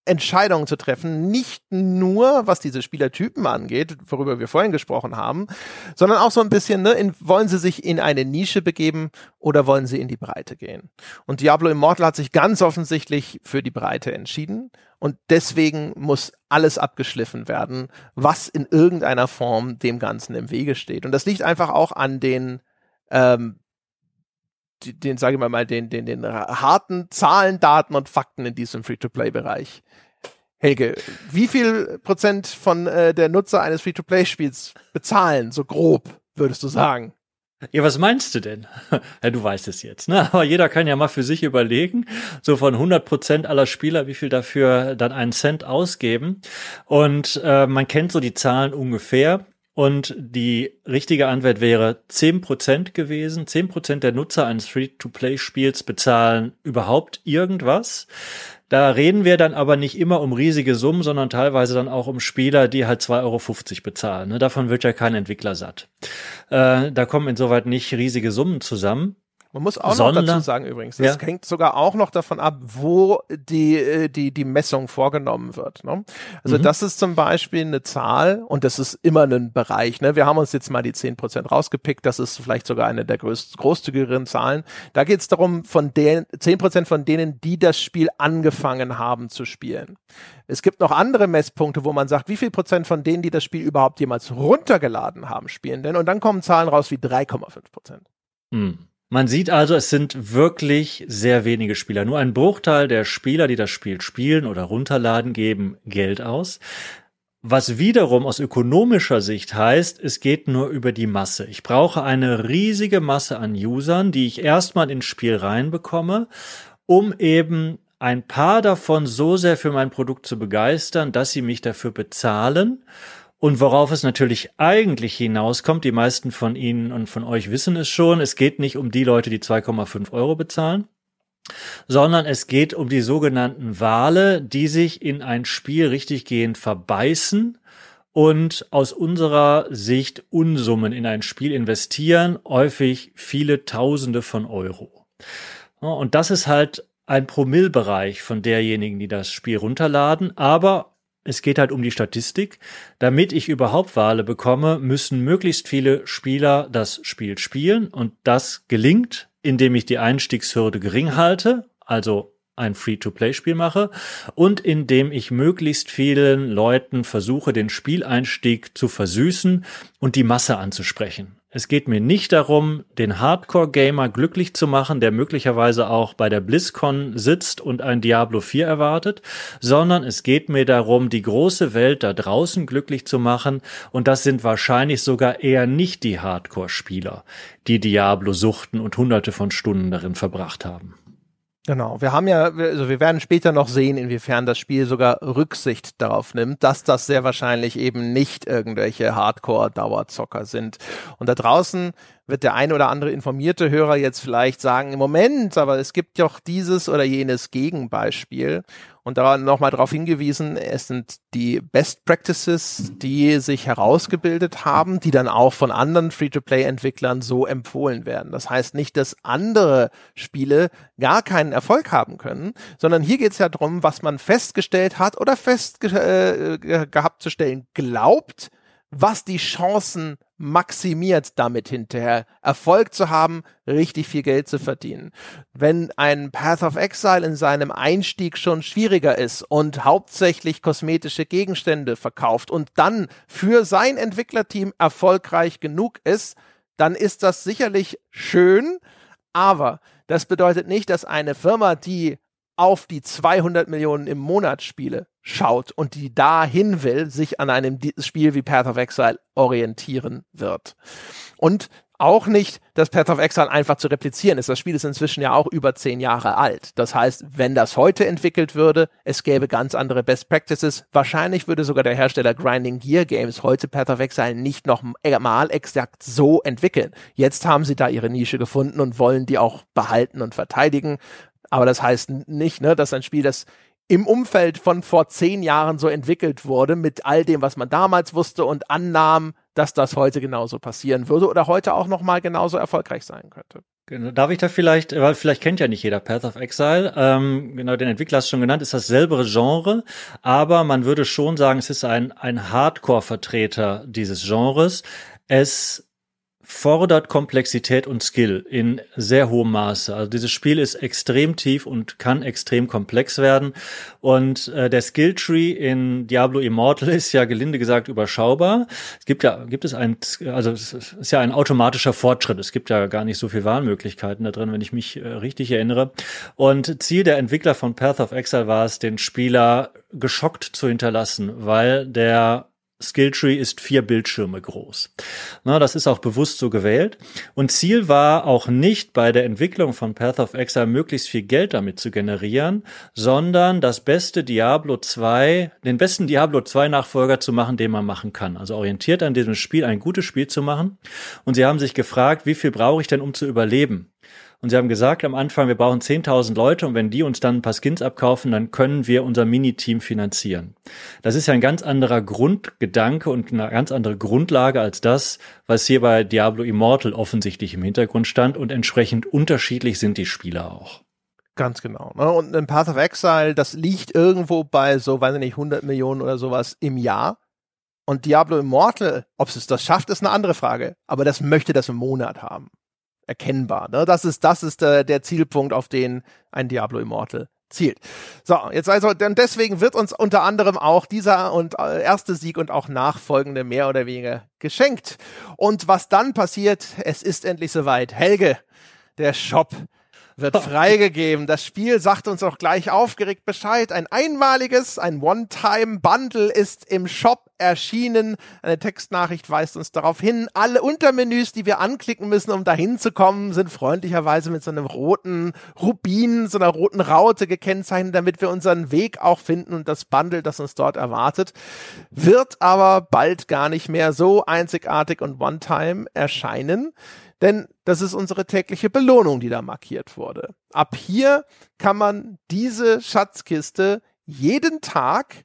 Entscheidungen zu treffen, nicht nur was diese Spielertypen angeht, worüber wir vorhin gesprochen haben, sondern auch so ein bisschen, ne, in, wollen sie sich in eine Nische begeben oder wollen sie in die Breite gehen? Und Diablo Immortal hat sich ganz offensichtlich für die Breite entschieden und deswegen muss alles abgeschliffen werden, was in irgendeiner Form dem Ganzen im Wege steht. Und das liegt einfach auch an den ähm, den, sage ich mal, den, den, den harten Zahlen, Daten und Fakten in diesem Free-to-Play-Bereich. Helge, wie viel Prozent von äh, der Nutzer eines Free-to-Play-Spiels bezahlen, so grob, würdest du sagen? Ja, was meinst du denn? ja, du weißt es jetzt, ne? Aber jeder kann ja mal für sich überlegen, so von 100 Prozent aller Spieler, wie viel dafür dann einen Cent ausgeben. Und äh, man kennt so die Zahlen ungefähr. Und die richtige Antwort wäre 10% gewesen. 10% der Nutzer eines Free-to-Play-Spiels bezahlen überhaupt irgendwas. Da reden wir dann aber nicht immer um riesige Summen, sondern teilweise dann auch um Spieler, die halt 2,50 Euro bezahlen. Ne? Davon wird ja kein Entwickler satt. Äh, da kommen insoweit nicht riesige Summen zusammen. Man muss auch Sondern, noch dazu sagen übrigens, das ja. hängt sogar auch noch davon ab, wo die, äh, die, die Messung vorgenommen wird. Ne? Also mhm. das ist zum Beispiel eine Zahl und das ist immer ein Bereich. Ne? Wir haben uns jetzt mal die zehn Prozent rausgepickt, das ist vielleicht sogar eine der größt, großzügigeren Zahlen. Da geht es darum, von den zehn Prozent von denen, die das Spiel angefangen haben zu spielen. Es gibt noch andere Messpunkte, wo man sagt, wie viel Prozent von denen, die das Spiel überhaupt jemals runtergeladen haben, spielen denn? Und dann kommen Zahlen raus wie 3,5 Prozent. Mhm. Man sieht also, es sind wirklich sehr wenige Spieler. Nur ein Bruchteil der Spieler, die das Spiel spielen oder runterladen, geben Geld aus. Was wiederum aus ökonomischer Sicht heißt, es geht nur über die Masse. Ich brauche eine riesige Masse an Usern, die ich erstmal ins Spiel reinbekomme, um eben ein paar davon so sehr für mein Produkt zu begeistern, dass sie mich dafür bezahlen und worauf es natürlich eigentlich hinauskommt, die meisten von Ihnen und von euch wissen es schon, es geht nicht um die Leute, die 2,5 Euro bezahlen, sondern es geht um die sogenannten Wale, die sich in ein Spiel richtiggehend verbeißen und aus unserer Sicht Unsummen in ein Spiel investieren, häufig viele Tausende von Euro. Und das ist halt ein Promillbereich von derjenigen, die das Spiel runterladen, aber es geht halt um die Statistik. Damit ich überhaupt Wale bekomme, müssen möglichst viele Spieler das Spiel spielen und das gelingt, indem ich die Einstiegshürde gering halte, also ein Free-to-Play-Spiel mache und indem ich möglichst vielen Leuten versuche, den Spieleinstieg zu versüßen und die Masse anzusprechen. Es geht mir nicht darum, den Hardcore-Gamer glücklich zu machen, der möglicherweise auch bei der BlizzCon sitzt und ein Diablo 4 erwartet, sondern es geht mir darum, die große Welt da draußen glücklich zu machen und das sind wahrscheinlich sogar eher nicht die Hardcore-Spieler, die Diablo suchten und hunderte von Stunden darin verbracht haben. Genau, wir haben ja, also wir werden später noch sehen, inwiefern das Spiel sogar Rücksicht darauf nimmt, dass das sehr wahrscheinlich eben nicht irgendwelche Hardcore-Dauerzocker sind. Und da draußen wird der ein oder andere informierte Hörer jetzt vielleicht sagen, im Moment, aber es gibt doch dieses oder jenes Gegenbeispiel und da nochmal darauf hingewiesen, es sind die Best Practices, die sich herausgebildet haben, die dann auch von anderen Free-to-Play-Entwicklern so empfohlen werden. Das heißt nicht, dass andere Spiele gar keinen Erfolg haben können, sondern hier geht es ja darum, was man festgestellt hat oder fest äh, gehabt zu stellen glaubt, was die Chancen maximiert damit hinterher Erfolg zu haben, richtig viel Geld zu verdienen. Wenn ein Path of Exile in seinem Einstieg schon schwieriger ist und hauptsächlich kosmetische Gegenstände verkauft und dann für sein Entwicklerteam erfolgreich genug ist, dann ist das sicherlich schön, aber das bedeutet nicht, dass eine Firma, die auf die 200 Millionen im Monat Spiele schaut und die dahin will, sich an einem Spiel wie Path of Exile orientieren wird. Und auch nicht, dass Path of Exile einfach zu replizieren ist. Das Spiel ist inzwischen ja auch über zehn Jahre alt. Das heißt, wenn das heute entwickelt würde, es gäbe ganz andere Best Practices. Wahrscheinlich würde sogar der Hersteller Grinding Gear Games heute Path of Exile nicht noch mal exakt so entwickeln. Jetzt haben sie da ihre Nische gefunden und wollen die auch behalten und verteidigen. Aber das heißt nicht, ne, dass ein Spiel, das im Umfeld von vor zehn Jahren so entwickelt wurde, mit all dem, was man damals wusste und annahm, dass das heute genauso passieren würde oder heute auch noch mal genauso erfolgreich sein könnte. Genau, darf ich da vielleicht, weil vielleicht kennt ja nicht jeder Path of Exile, ähm, genau, den Entwickler hast du schon genannt, ist dasselbe Genre, aber man würde schon sagen, es ist ein, ein Hardcore-Vertreter dieses Genres. Es fordert Komplexität und Skill in sehr hohem Maße. Also dieses Spiel ist extrem tief und kann extrem komplex werden. Und äh, der Skilltree in Diablo Immortal ist ja gelinde gesagt überschaubar. Es gibt ja, gibt es ein, also es ist ja ein automatischer Fortschritt. Es gibt ja gar nicht so viel Wahlmöglichkeiten da drin, wenn ich mich äh, richtig erinnere. Und Ziel der Entwickler von Path of Exile war es, den Spieler geschockt zu hinterlassen, weil der Skilltree ist vier Bildschirme groß. Na, das ist auch bewusst so gewählt. Und Ziel war auch nicht bei der Entwicklung von Path of Exile möglichst viel Geld damit zu generieren, sondern das beste Diablo 2, den besten Diablo 2 Nachfolger zu machen, den man machen kann. Also orientiert an diesem Spiel ein gutes Spiel zu machen. Und sie haben sich gefragt, wie viel brauche ich denn, um zu überleben? Und sie haben gesagt am Anfang, wir brauchen 10.000 Leute und wenn die uns dann ein paar Skins abkaufen, dann können wir unser Mini-Team finanzieren. Das ist ja ein ganz anderer Grundgedanke und eine ganz andere Grundlage als das, was hier bei Diablo Immortal offensichtlich im Hintergrund stand und entsprechend unterschiedlich sind die Spieler auch. Ganz genau. Ne? Und ein Path of Exile, das liegt irgendwo bei so, weiß ich nicht, 100 Millionen oder sowas im Jahr. Und Diablo Immortal, ob es das schafft, ist eine andere Frage. Aber das möchte das im Monat haben erkennbar. Ne? Das ist, das ist der, der Zielpunkt, auf den ein Diablo Immortal zielt. So, jetzt also, denn deswegen wird uns unter anderem auch dieser und äh, erste Sieg und auch nachfolgende mehr oder weniger geschenkt. Und was dann passiert, es ist endlich soweit. Helge, der Shop wird freigegeben. Das Spiel sagt uns auch gleich aufgeregt Bescheid. Ein einmaliges, ein One-Time-Bundle ist im Shop erschienen. Eine Textnachricht weist uns darauf hin. Alle Untermenüs, die wir anklicken müssen, um dahin zu kommen, sind freundlicherweise mit so einem roten Rubin, so einer roten Raute gekennzeichnet, damit wir unseren Weg auch finden und das Bundle, das uns dort erwartet, wird aber bald gar nicht mehr so einzigartig und One-Time erscheinen. Denn das ist unsere tägliche Belohnung, die da markiert wurde. Ab hier kann man diese Schatzkiste jeden Tag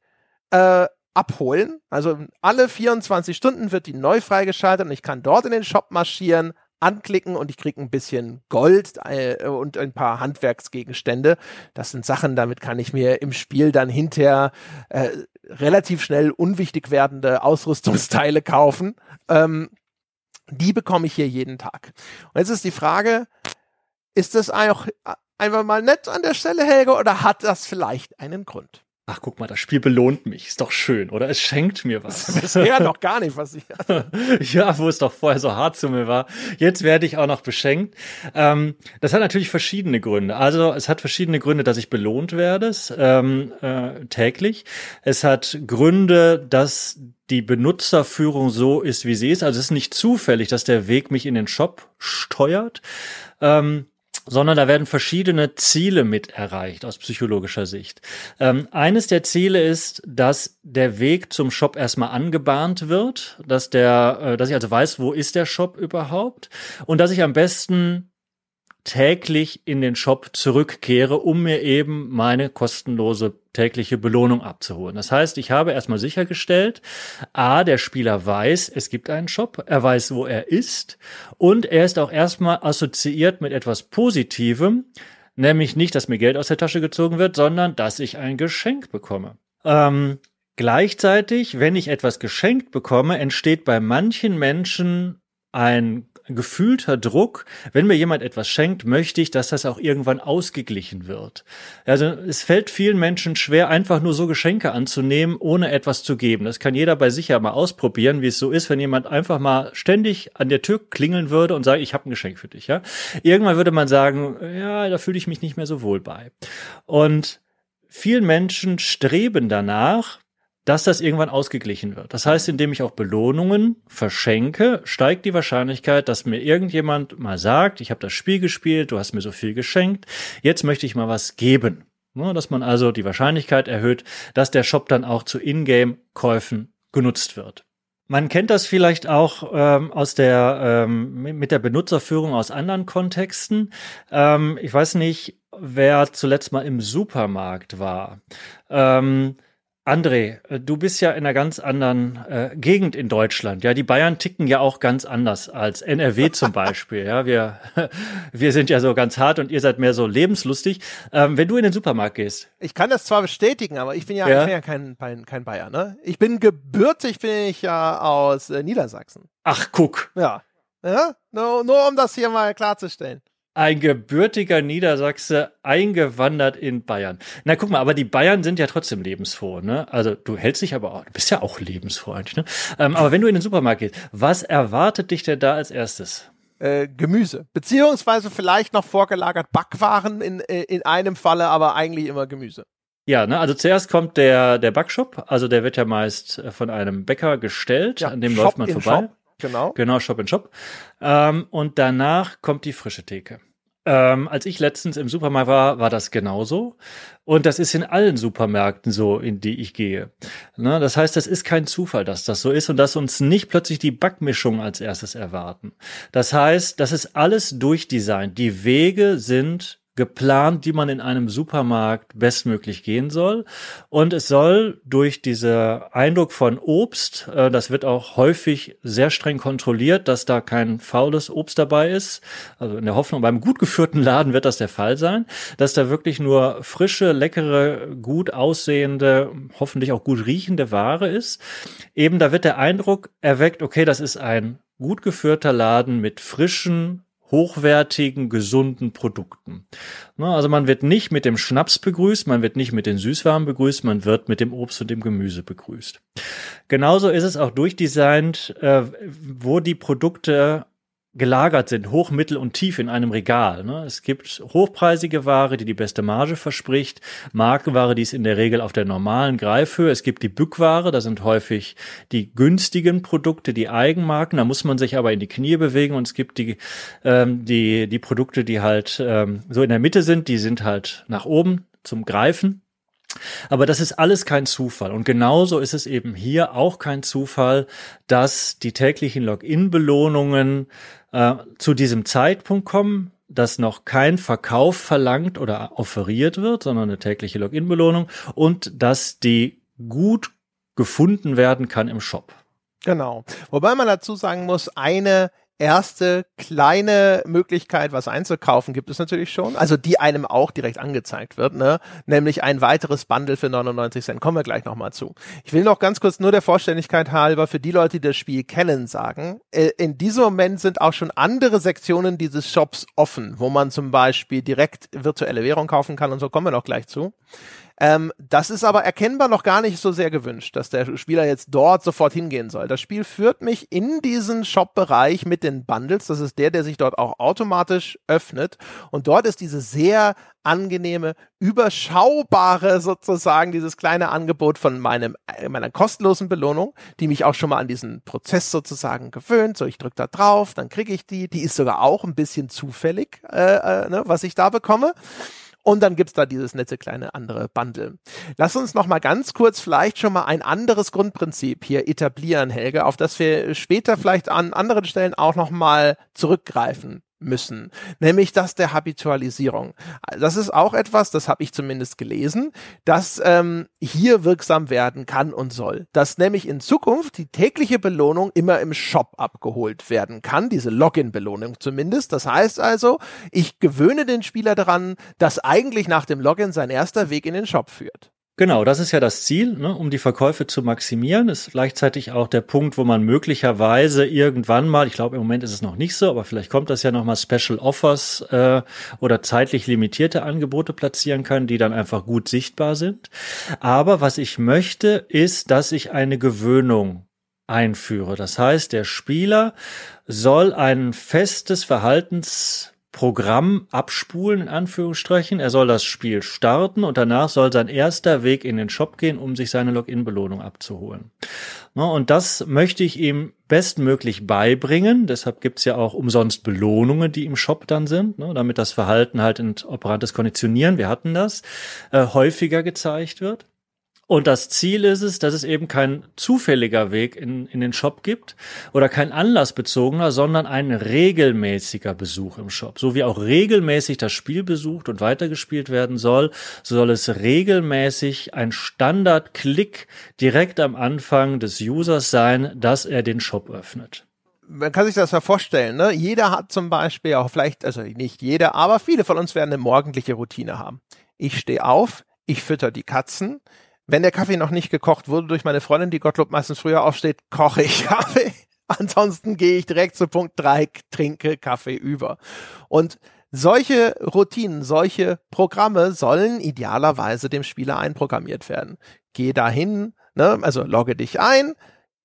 äh, abholen. Also alle 24 Stunden wird die neu freigeschaltet und ich kann dort in den Shop marschieren, anklicken und ich kriege ein bisschen Gold äh, und ein paar Handwerksgegenstände. Das sind Sachen, damit kann ich mir im Spiel dann hinterher äh, relativ schnell unwichtig werdende Ausrüstungsteile kaufen. Ähm, die bekomme ich hier jeden Tag. Und jetzt ist die Frage, ist das auch einfach mal nett an der Stelle, Helge, oder hat das vielleicht einen Grund? Ach, guck mal, das Spiel belohnt mich. Ist doch schön, oder? Es schenkt mir was. Bisher noch gar nicht, was ich hatte. ja, wo es doch vorher so hart zu mir war. Jetzt werde ich auch noch beschenkt. Ähm, das hat natürlich verschiedene Gründe. Also, es hat verschiedene Gründe, dass ich belohnt werde, ähm, äh, täglich. Es hat Gründe, dass die Benutzerführung so ist, wie sie ist. Also, es ist nicht zufällig, dass der Weg mich in den Shop steuert. Ähm, sondern da werden verschiedene Ziele mit erreicht aus psychologischer Sicht. Ähm, eines der Ziele ist, dass der Weg zum Shop erstmal angebahnt wird, dass der, äh, dass ich also weiß, wo ist der Shop überhaupt und dass ich am besten täglich in den Shop zurückkehre, um mir eben meine kostenlose tägliche Belohnung abzuholen. Das heißt, ich habe erstmal sichergestellt, a, der Spieler weiß, es gibt einen Shop, er weiß, wo er ist und er ist auch erstmal assoziiert mit etwas Positivem, nämlich nicht, dass mir Geld aus der Tasche gezogen wird, sondern dass ich ein Geschenk bekomme. Ähm, gleichzeitig, wenn ich etwas geschenkt bekomme, entsteht bei manchen Menschen ein gefühlter Druck, wenn mir jemand etwas schenkt, möchte ich, dass das auch irgendwann ausgeglichen wird. Also es fällt vielen Menschen schwer, einfach nur so Geschenke anzunehmen, ohne etwas zu geben. Das kann jeder bei sich ja mal ausprobieren, wie es so ist, wenn jemand einfach mal ständig an der Tür klingeln würde und sagen, ich habe ein Geschenk für dich. Ja, irgendwann würde man sagen, ja, da fühle ich mich nicht mehr so wohl bei. Und vielen Menschen streben danach, dass das irgendwann ausgeglichen wird. Das heißt, indem ich auch Belohnungen verschenke, steigt die Wahrscheinlichkeit, dass mir irgendjemand mal sagt, ich habe das Spiel gespielt, du hast mir so viel geschenkt, jetzt möchte ich mal was geben. dass man also die Wahrscheinlichkeit erhöht, dass der Shop dann auch zu Ingame-Käufen genutzt wird. Man kennt das vielleicht auch ähm, aus der ähm, mit der Benutzerführung aus anderen Kontexten. Ähm, ich weiß nicht, wer zuletzt mal im Supermarkt war. Ähm, André, du bist ja in einer ganz anderen äh, Gegend in Deutschland. Ja, die Bayern ticken ja auch ganz anders als NRW zum Beispiel. Ja, wir, wir sind ja so ganz hart und ihr seid mehr so lebenslustig. Ähm, wenn du in den Supermarkt gehst. Ich kann das zwar bestätigen, aber ich bin ja, ja. Ich bin ja kein, kein, kein Bayer. Ne? Ich bin gebürtig, bin ich ja aus äh, Niedersachsen. Ach, guck. Ja. ja? Nur, nur um das hier mal klarzustellen ein gebürtiger Niedersachse eingewandert in Bayern. Na guck mal, aber die Bayern sind ja trotzdem lebensfroh, ne? Also du hältst dich aber auch, du bist ja auch lebensfroh eigentlich, ne? Ähm, aber wenn du in den Supermarkt gehst, was erwartet dich denn da als erstes? Äh, Gemüse, beziehungsweise vielleicht noch vorgelagert Backwaren in, äh, in einem Falle, aber eigentlich immer Gemüse. Ja, ne, also zuerst kommt der, der Backshop, also der wird ja meist äh, von einem Bäcker gestellt, ja, an dem Shop läuft man vorbei. Shop. Genau. Genau, Shop in Shop. Ähm, und danach kommt die frische Theke. Ähm, als ich letztens im Supermarkt war, war das genauso. Und das ist in allen Supermärkten so, in die ich gehe. Ne? Das heißt, das ist kein Zufall, dass das so ist und dass uns nicht plötzlich die Backmischung als erstes erwarten. Das heißt, das ist alles durchdesignt. Die Wege sind geplant, die man in einem Supermarkt bestmöglich gehen soll. Und es soll durch diese Eindruck von Obst, äh, das wird auch häufig sehr streng kontrolliert, dass da kein faules Obst dabei ist. Also in der Hoffnung, beim gut geführten Laden wird das der Fall sein, dass da wirklich nur frische, leckere, gut aussehende, hoffentlich auch gut riechende Ware ist. Eben da wird der Eindruck erweckt, okay, das ist ein gut geführter Laden mit frischen, hochwertigen, gesunden Produkten. Also man wird nicht mit dem Schnaps begrüßt, man wird nicht mit den Süßwaren begrüßt, man wird mit dem Obst und dem Gemüse begrüßt. Genauso ist es auch durchdesignt, äh, wo die Produkte gelagert sind, hoch, mittel und tief in einem Regal. Ne? Es gibt hochpreisige Ware, die die beste Marge verspricht, Markenware, die ist in der Regel auf der normalen Greifhöhe. Es gibt die Bückware, da sind häufig die günstigen Produkte, die Eigenmarken, da muss man sich aber in die Knie bewegen und es gibt die, ähm, die, die Produkte, die halt ähm, so in der Mitte sind, die sind halt nach oben zum Greifen. Aber das ist alles kein Zufall. Und genauso ist es eben hier auch kein Zufall, dass die täglichen Login-Belohnungen äh, zu diesem Zeitpunkt kommen, dass noch kein Verkauf verlangt oder offeriert wird, sondern eine tägliche Login-Belohnung und dass die gut gefunden werden kann im Shop. Genau. Wobei man dazu sagen muss, eine erste kleine Möglichkeit, was einzukaufen, gibt es natürlich schon. Also die einem auch direkt angezeigt wird, ne? Nämlich ein weiteres Bundle für 99 Cent. Kommen wir gleich nochmal zu. Ich will noch ganz kurz nur der Vollständigkeit halber für die Leute, die das Spiel kennen, sagen. Äh, in diesem Moment sind auch schon andere Sektionen dieses Shops offen, wo man zum Beispiel direkt virtuelle Währung kaufen kann und so kommen wir noch gleich zu. Ähm, das ist aber erkennbar noch gar nicht so sehr gewünscht, dass der Spieler jetzt dort sofort hingehen soll. Das Spiel führt mich in diesen Shop-Bereich mit den Bundles. Das ist der, der sich dort auch automatisch öffnet. Und dort ist diese sehr angenehme, überschaubare sozusagen dieses kleine Angebot von meinem äh, meiner kostenlosen Belohnung, die mich auch schon mal an diesen Prozess sozusagen gewöhnt. So, ich drücke da drauf, dann kriege ich die. Die ist sogar auch ein bisschen zufällig, äh, äh, ne, was ich da bekomme. Und dann gibt's da dieses nette kleine andere Bundle. Lass uns noch mal ganz kurz vielleicht schon mal ein anderes Grundprinzip hier etablieren, Helge, auf das wir später vielleicht an anderen Stellen auch noch mal zurückgreifen müssen, nämlich das der Habitualisierung. Das ist auch etwas, das habe ich zumindest gelesen, das ähm, hier wirksam werden kann und soll. Dass nämlich in Zukunft die tägliche Belohnung immer im Shop abgeholt werden kann, diese Login-Belohnung zumindest. Das heißt also, ich gewöhne den Spieler daran, dass eigentlich nach dem Login sein erster Weg in den Shop führt. Genau, das ist ja das Ziel, ne, um die Verkäufe zu maximieren. Ist gleichzeitig auch der Punkt, wo man möglicherweise irgendwann mal, ich glaube im Moment ist es noch nicht so, aber vielleicht kommt das ja noch mal Special Offers äh, oder zeitlich limitierte Angebote platzieren kann, die dann einfach gut sichtbar sind. Aber was ich möchte, ist, dass ich eine Gewöhnung einführe. Das heißt, der Spieler soll ein festes Verhaltens Programm abspulen, in Anführungsstrichen. Er soll das Spiel starten und danach soll sein erster Weg in den Shop gehen, um sich seine Login-Belohnung abzuholen. Und das möchte ich ihm bestmöglich beibringen. Deshalb gibt's ja auch umsonst Belohnungen, die im Shop dann sind, ne, damit das Verhalten halt in operantes Konditionieren, wir hatten das, äh, häufiger gezeigt wird. Und das Ziel ist es, dass es eben kein zufälliger Weg in, in den Shop gibt oder kein anlassbezogener, sondern ein regelmäßiger Besuch im Shop. So wie auch regelmäßig das Spiel besucht und weitergespielt werden soll, so soll es regelmäßig ein Standard-Klick direkt am Anfang des Users sein, dass er den Shop öffnet man kann sich das ja vorstellen, ne? Jeder hat zum Beispiel auch vielleicht, also nicht jeder, aber viele von uns werden eine morgendliche Routine haben. Ich stehe auf, ich fütter die Katzen, wenn der Kaffee noch nicht gekocht wurde durch meine Freundin, die Gottlob meistens früher aufsteht, koche ich Kaffee. Ansonsten gehe ich direkt zu Punkt drei, trinke Kaffee über. Und solche Routinen, solche Programme sollen idealerweise dem Spieler einprogrammiert werden. Geh dahin, ne, also logge dich ein,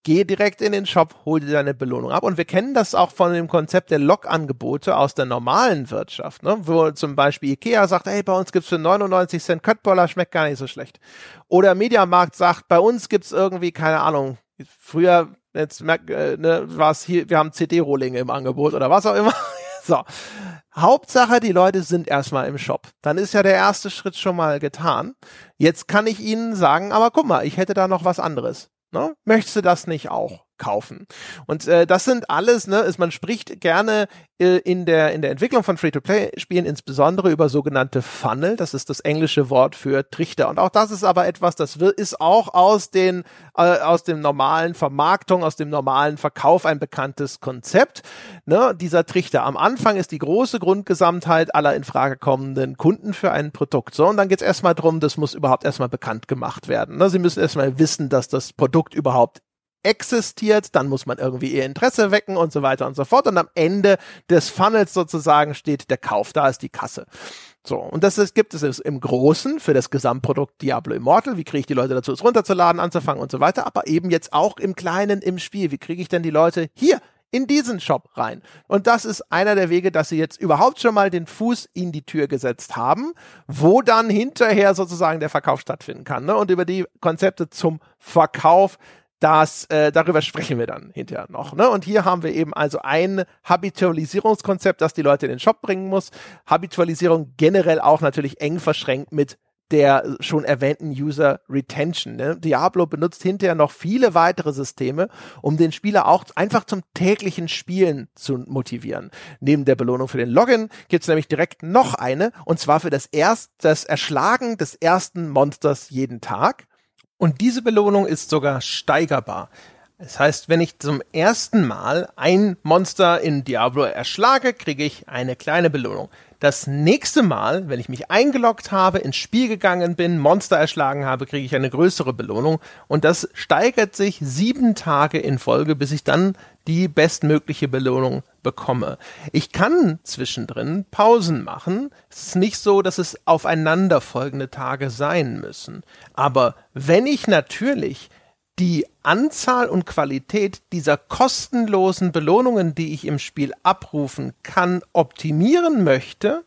geh direkt in den Shop, hol dir deine Belohnung ab. Und wir kennen das auch von dem Konzept der Log-Angebote aus der normalen Wirtschaft, ne? wo zum Beispiel Ikea sagt, hey, bei uns gibt's für 99 Cent Köttboller, schmeckt gar nicht so schlecht. Oder Mediamarkt sagt, bei uns gibt's irgendwie, keine Ahnung, früher jetzt äh, ne, war es hier, wir haben CD-Rohlinge im Angebot oder was auch immer. so. Hauptsache, die Leute sind erstmal im Shop. Dann ist ja der erste Schritt schon mal getan. Jetzt kann ich Ihnen sagen, aber guck mal, ich hätte da noch was anderes. Ne? Möchtest du das nicht auch kaufen? Und äh, das sind alles, ne, ist, man spricht gerne äh, in der in der Entwicklung von Free-to-Play-Spielen insbesondere über sogenannte Funnel. Das ist das englische Wort für Trichter. Und auch das ist aber etwas, das ist auch aus den äh, aus dem normalen Vermarktung, aus dem normalen Verkauf ein bekanntes Konzept. Ne, dieser Trichter. Am Anfang ist die große Grundgesamtheit aller in Frage kommenden Kunden für ein Produkt. So und dann geht es erstmal drum, das muss überhaupt erstmal bekannt gemacht werden. Ne? Sie müssen erstmal wissen, dass das Produkt überhaupt existiert, dann muss man irgendwie ihr Interesse wecken und so weiter und so fort. Und am Ende des Funnels sozusagen steht der Kauf, da ist die Kasse. So, und das ist, gibt es im Großen für das Gesamtprodukt Diablo Immortal. Wie kriege ich die Leute dazu, es runterzuladen, anzufangen und so weiter. Aber eben jetzt auch im Kleinen im Spiel. Wie kriege ich denn die Leute hier in diesen Shop rein. Und das ist einer der Wege, dass sie jetzt überhaupt schon mal den Fuß in die Tür gesetzt haben, wo dann hinterher sozusagen der Verkauf stattfinden kann. Ne? Und über die Konzepte zum Verkauf das, äh, darüber sprechen wir dann hinterher noch. Ne? Und hier haben wir eben also ein Habitualisierungskonzept, das die Leute in den Shop bringen muss. Habitualisierung generell auch natürlich eng verschränkt mit der schon erwähnten User Retention. Ne? Diablo benutzt hinterher noch viele weitere Systeme, um den Spieler auch einfach zum täglichen Spielen zu motivieren. Neben der Belohnung für den Login gibt's nämlich direkt noch eine, und zwar für das erst das Erschlagen des ersten Monsters jeden Tag Und diese Belohnung ist sogar steigerbar. Das heißt, wenn ich zum ersten Mal ein Monster in Diablo erschlage, kriege ich eine kleine Belohnung. Das nächste Mal, wenn ich mich eingeloggt habe, ins Spiel gegangen bin, Monster erschlagen habe, kriege ich eine größere Belohnung. Und das steigert sich sieben Tage in Folge, bis ich dann die bestmögliche Belohnung bekomme. Ich kann zwischendrin Pausen machen. Es ist nicht so, dass es aufeinanderfolgende Tage sein müssen. Aber wenn ich natürlich die Anzahl und Qualität dieser kostenlosen Belohnungen, die ich im Spiel abrufen kann, optimieren möchte,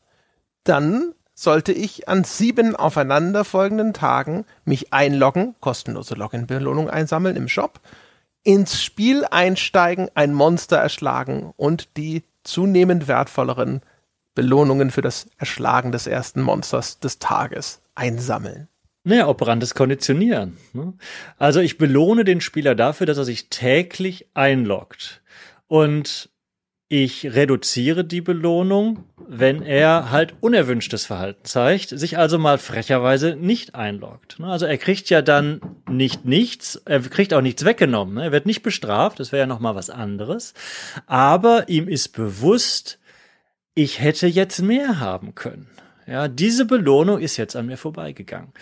dann sollte ich an sieben aufeinanderfolgenden Tagen mich einloggen, kostenlose Login-Belohnung einsammeln im Shop, ins Spiel einsteigen, ein Monster erschlagen und die zunehmend wertvolleren Belohnungen für das Erschlagen des ersten Monsters des Tages einsammeln. Naja, operantes Konditionieren. Ne? Also ich belohne den Spieler dafür, dass er sich täglich einloggt. Und ich reduziere die Belohnung, wenn er halt unerwünschtes Verhalten zeigt, sich also mal frecherweise nicht einloggt. Ne? Also er kriegt ja dann nicht nichts, er kriegt auch nichts weggenommen, ne? er wird nicht bestraft, das wäre ja noch mal was anderes, aber ihm ist bewusst, ich hätte jetzt mehr haben können. Ja, diese Belohnung ist jetzt an mir vorbeigegangen.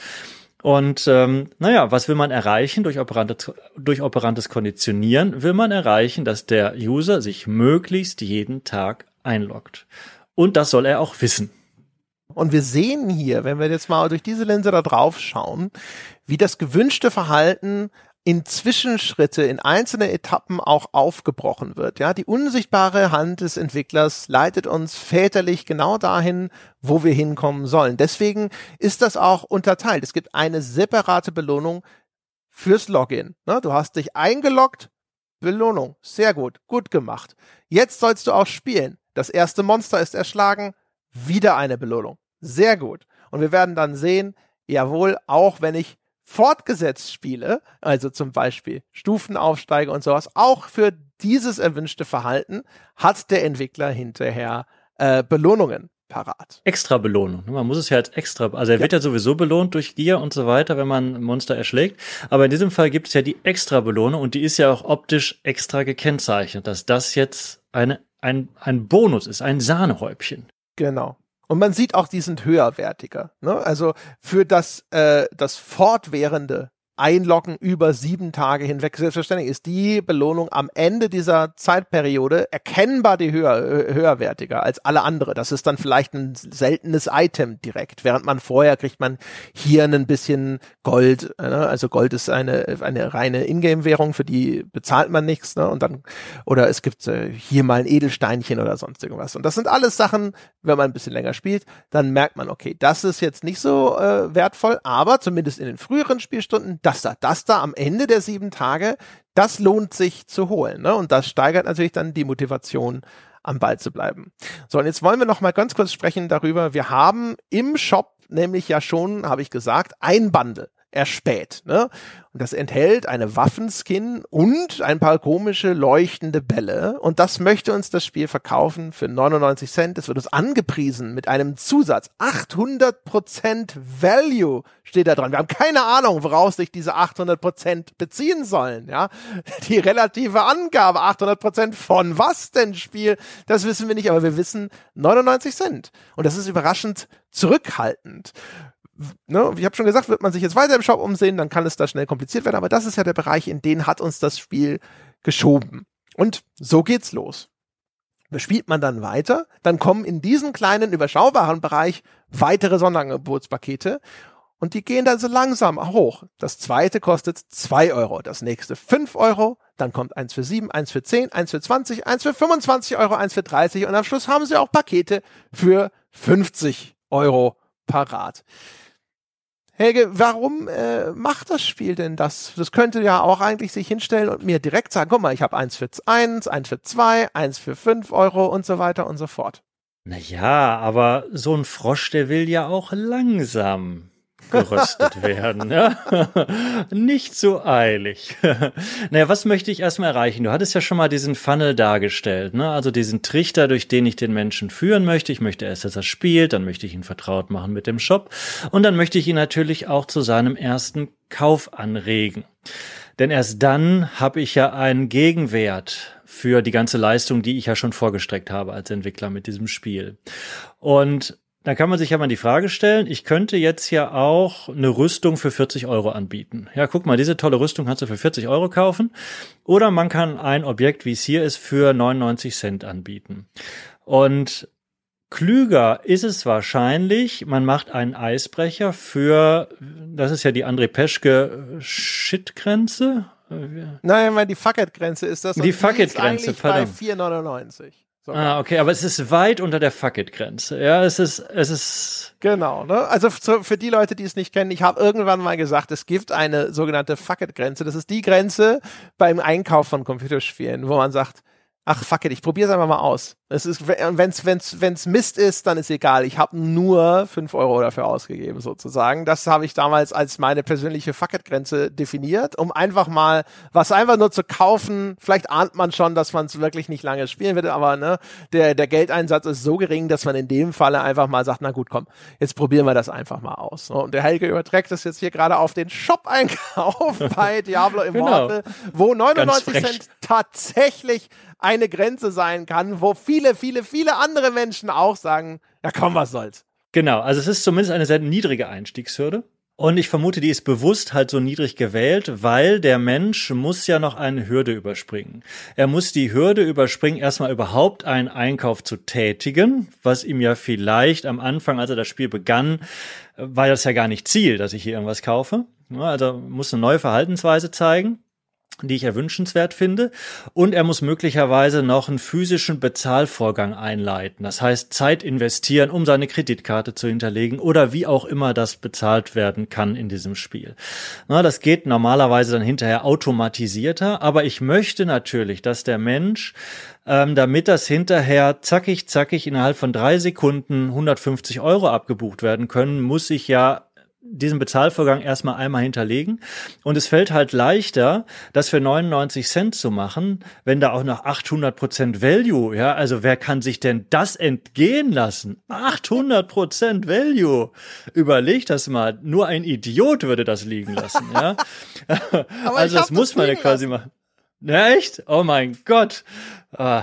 Und ähm, naja, was will man erreichen durch operantes, durch operantes Konditionieren? Will man erreichen, dass der User sich möglichst jeden Tag einloggt. Und das soll er auch wissen. Und wir sehen hier, wenn wir jetzt mal durch diese Linse da drauf schauen, wie das gewünschte Verhalten in Zwischenschritte, in einzelne Etappen auch aufgebrochen wird. Ja, die unsichtbare Hand des Entwicklers leitet uns väterlich genau dahin, wo wir hinkommen sollen. Deswegen ist das auch unterteilt. Es gibt eine separate Belohnung fürs Login. Ne, du hast dich eingeloggt, Belohnung. Sehr gut, gut gemacht. Jetzt sollst du auch spielen. Das erste Monster ist erschlagen, wieder eine Belohnung. Sehr gut. Und wir werden dann sehen, jawohl, auch wenn ich fortgesetzt spiele, also zum Beispiel Stufenaufsteige und sowas, auch für dieses erwünschte Verhalten hat der Entwickler hinterher äh, Belohnungen parat. Extra Belohnung. Man muss es ja als extra, also er ja. wird ja sowieso belohnt durch Gier und so weiter, wenn man Monster erschlägt. Aber in diesem Fall gibt es ja die extra Belohnung und die ist ja auch optisch extra gekennzeichnet, dass das jetzt eine, ein, ein Bonus ist, ein Sahnehäubchen. Genau. Und man sieht auch, die sind höherwertiger. Ne? Also für das, äh, das fortwährende Einloggen über sieben Tage hinweg. Selbstverständlich ist die Belohnung am Ende dieser Zeitperiode erkennbar die höher, höherwertiger als alle andere. Das ist dann vielleicht ein seltenes Item direkt, während man vorher kriegt man hier ein bisschen Gold. Ne? Also Gold ist eine, eine reine Ingame-Währung, für die bezahlt man nichts. Ne? Und dann, oder es gibt äh, hier mal ein Edelsteinchen oder sonst irgendwas. Und das sind alles Sachen, wenn man ein bisschen länger spielt, dann merkt man, okay, das ist jetzt nicht so äh, wertvoll, aber zumindest in den früheren Spielstunden, das da, das da am Ende der sieben Tage, das lohnt sich zu holen. Ne? Und das steigert natürlich dann die Motivation, am Ball zu bleiben. So, und jetzt wollen wir noch mal ganz kurz sprechen darüber. Wir haben im Shop nämlich ja schon, habe ich gesagt, ein Bundle erspäht. Ne? Und das enthält eine Waffenskin und ein paar komische leuchtende Bälle. Und das möchte uns das Spiel verkaufen für 99 Cent. Es wird uns angepriesen mit einem Zusatz. 800% Value steht da dran. Wir haben keine Ahnung, woraus sich diese 800% beziehen sollen. Ja, Die relative Angabe 800% von was denn Spiel, das wissen wir nicht. Aber wir wissen 99 Cent. Und das ist überraschend zurückhaltend ne, ich habe schon gesagt, wird man sich jetzt weiter im Shop umsehen, dann kann es da schnell kompliziert werden, aber das ist ja der Bereich, in den hat uns das Spiel geschoben. Und so geht's los. Bespielt man dann weiter, dann kommen in diesen kleinen, überschaubaren Bereich weitere Sonderangebotspakete und die gehen dann so langsam hoch. Das zweite kostet zwei Euro, das nächste fünf Euro, dann kommt eins für sieben, eins für zehn, eins für zwanzig, eins für 25 Euro, eins für 30 und am Schluss haben sie auch Pakete für 50 Euro parat. Helge, warum äh, macht das Spiel denn das? Das könnte ja auch eigentlich sich hinstellen und mir direkt sagen, guck mal, ich habe eins für eins, eins für zwei, eins für fünf Euro und so weiter und so fort. Naja, aber so ein Frosch, der will ja auch langsam geröstet werden. Ja? Nicht so eilig. naja, was möchte ich erstmal erreichen? Du hattest ja schon mal diesen Funnel dargestellt, ne? also diesen Trichter, durch den ich den Menschen führen möchte. Ich möchte erst, dass er spielt, dann möchte ich ihn vertraut machen mit dem Shop und dann möchte ich ihn natürlich auch zu seinem ersten Kauf anregen. Denn erst dann habe ich ja einen Gegenwert für die ganze Leistung, die ich ja schon vorgestreckt habe als Entwickler mit diesem Spiel. Und da kann man sich ja mal die Frage stellen, ich könnte jetzt ja auch eine Rüstung für 40 Euro anbieten. Ja, guck mal, diese tolle Rüstung kannst du für 40 Euro kaufen. Oder man kann ein Objekt, wie es hier ist, für 99 Cent anbieten. Und klüger ist es wahrscheinlich, man macht einen Eisbrecher für, das ist ja die André Peschke Shit-Grenze. Nein, weil die Fuck-It-Grenze ist das. Die Fuck-It-Grenze, verdammt. Bei 4,99. So. Ah, okay, aber es ist weit unter der Fuck-It-Grenze. Ja, es ist, es ist. Genau, ne? Also für die Leute, die es nicht kennen, ich habe irgendwann mal gesagt, es gibt eine sogenannte Fuck-It-Grenze. Das ist die Grenze beim Einkauf von Computerspielen, wo man sagt, ach fuck it, ich probiere es einfach mal aus. Es ist, wenn's, wenn's, wenn's Mist ist, dann ist egal. Ich habe nur fünf Euro dafür ausgegeben, sozusagen. Das habe ich damals als meine persönliche Fuck it-Grenze definiert, um einfach mal was einfach nur zu kaufen. Vielleicht ahnt man schon, dass man es wirklich nicht lange spielen wird, aber ne, der, der Geldeinsatz ist so gering, dass man in dem Falle einfach mal sagt, na gut, komm, jetzt probieren wir das einfach mal aus. Und der Helge überträgt das jetzt hier gerade auf den Shop-Einkauf bei Diablo Immortal, genau. wo 99 Cent tatsächlich eine Grenze sein kann, wo viele, viele, viele andere Menschen auch sagen, ja komm, was soll's. Genau, also es ist zumindest eine sehr niedrige Einstiegshürde. Und ich vermute, die ist bewusst halt so niedrig gewählt, weil der Mensch muss ja noch eine Hürde überspringen. Er muss die Hürde überspringen, erstmal überhaupt einen Einkauf zu tätigen, was ihm ja vielleicht am Anfang, als er das Spiel begann, war das ja gar nicht Ziel, dass ich hier irgendwas kaufe. Also muss eine neue Verhaltensweise zeigen die ich erwünschenswert finde. Und er muss möglicherweise noch einen physischen Bezahlvorgang einleiten. Das heißt, Zeit investieren, um seine Kreditkarte zu hinterlegen oder wie auch immer das bezahlt werden kann in diesem Spiel. Na, das geht normalerweise dann hinterher automatisierter, aber ich möchte natürlich, dass der Mensch ähm, damit das hinterher zackig, zackig innerhalb von drei Sekunden 150 Euro abgebucht werden können, muss ich ja diesen Bezahlvorgang erstmal einmal hinterlegen. Und es fällt halt leichter, das für 99 Cent zu machen, wenn da auch noch 800 Prozent Value, ja, also wer kann sich denn das entgehen lassen? 800 Prozent Value. Überleg das mal. Nur ein Idiot würde das liegen lassen, ja. also das muss man ja quasi machen. Ja, echt? Oh mein Gott. Ah.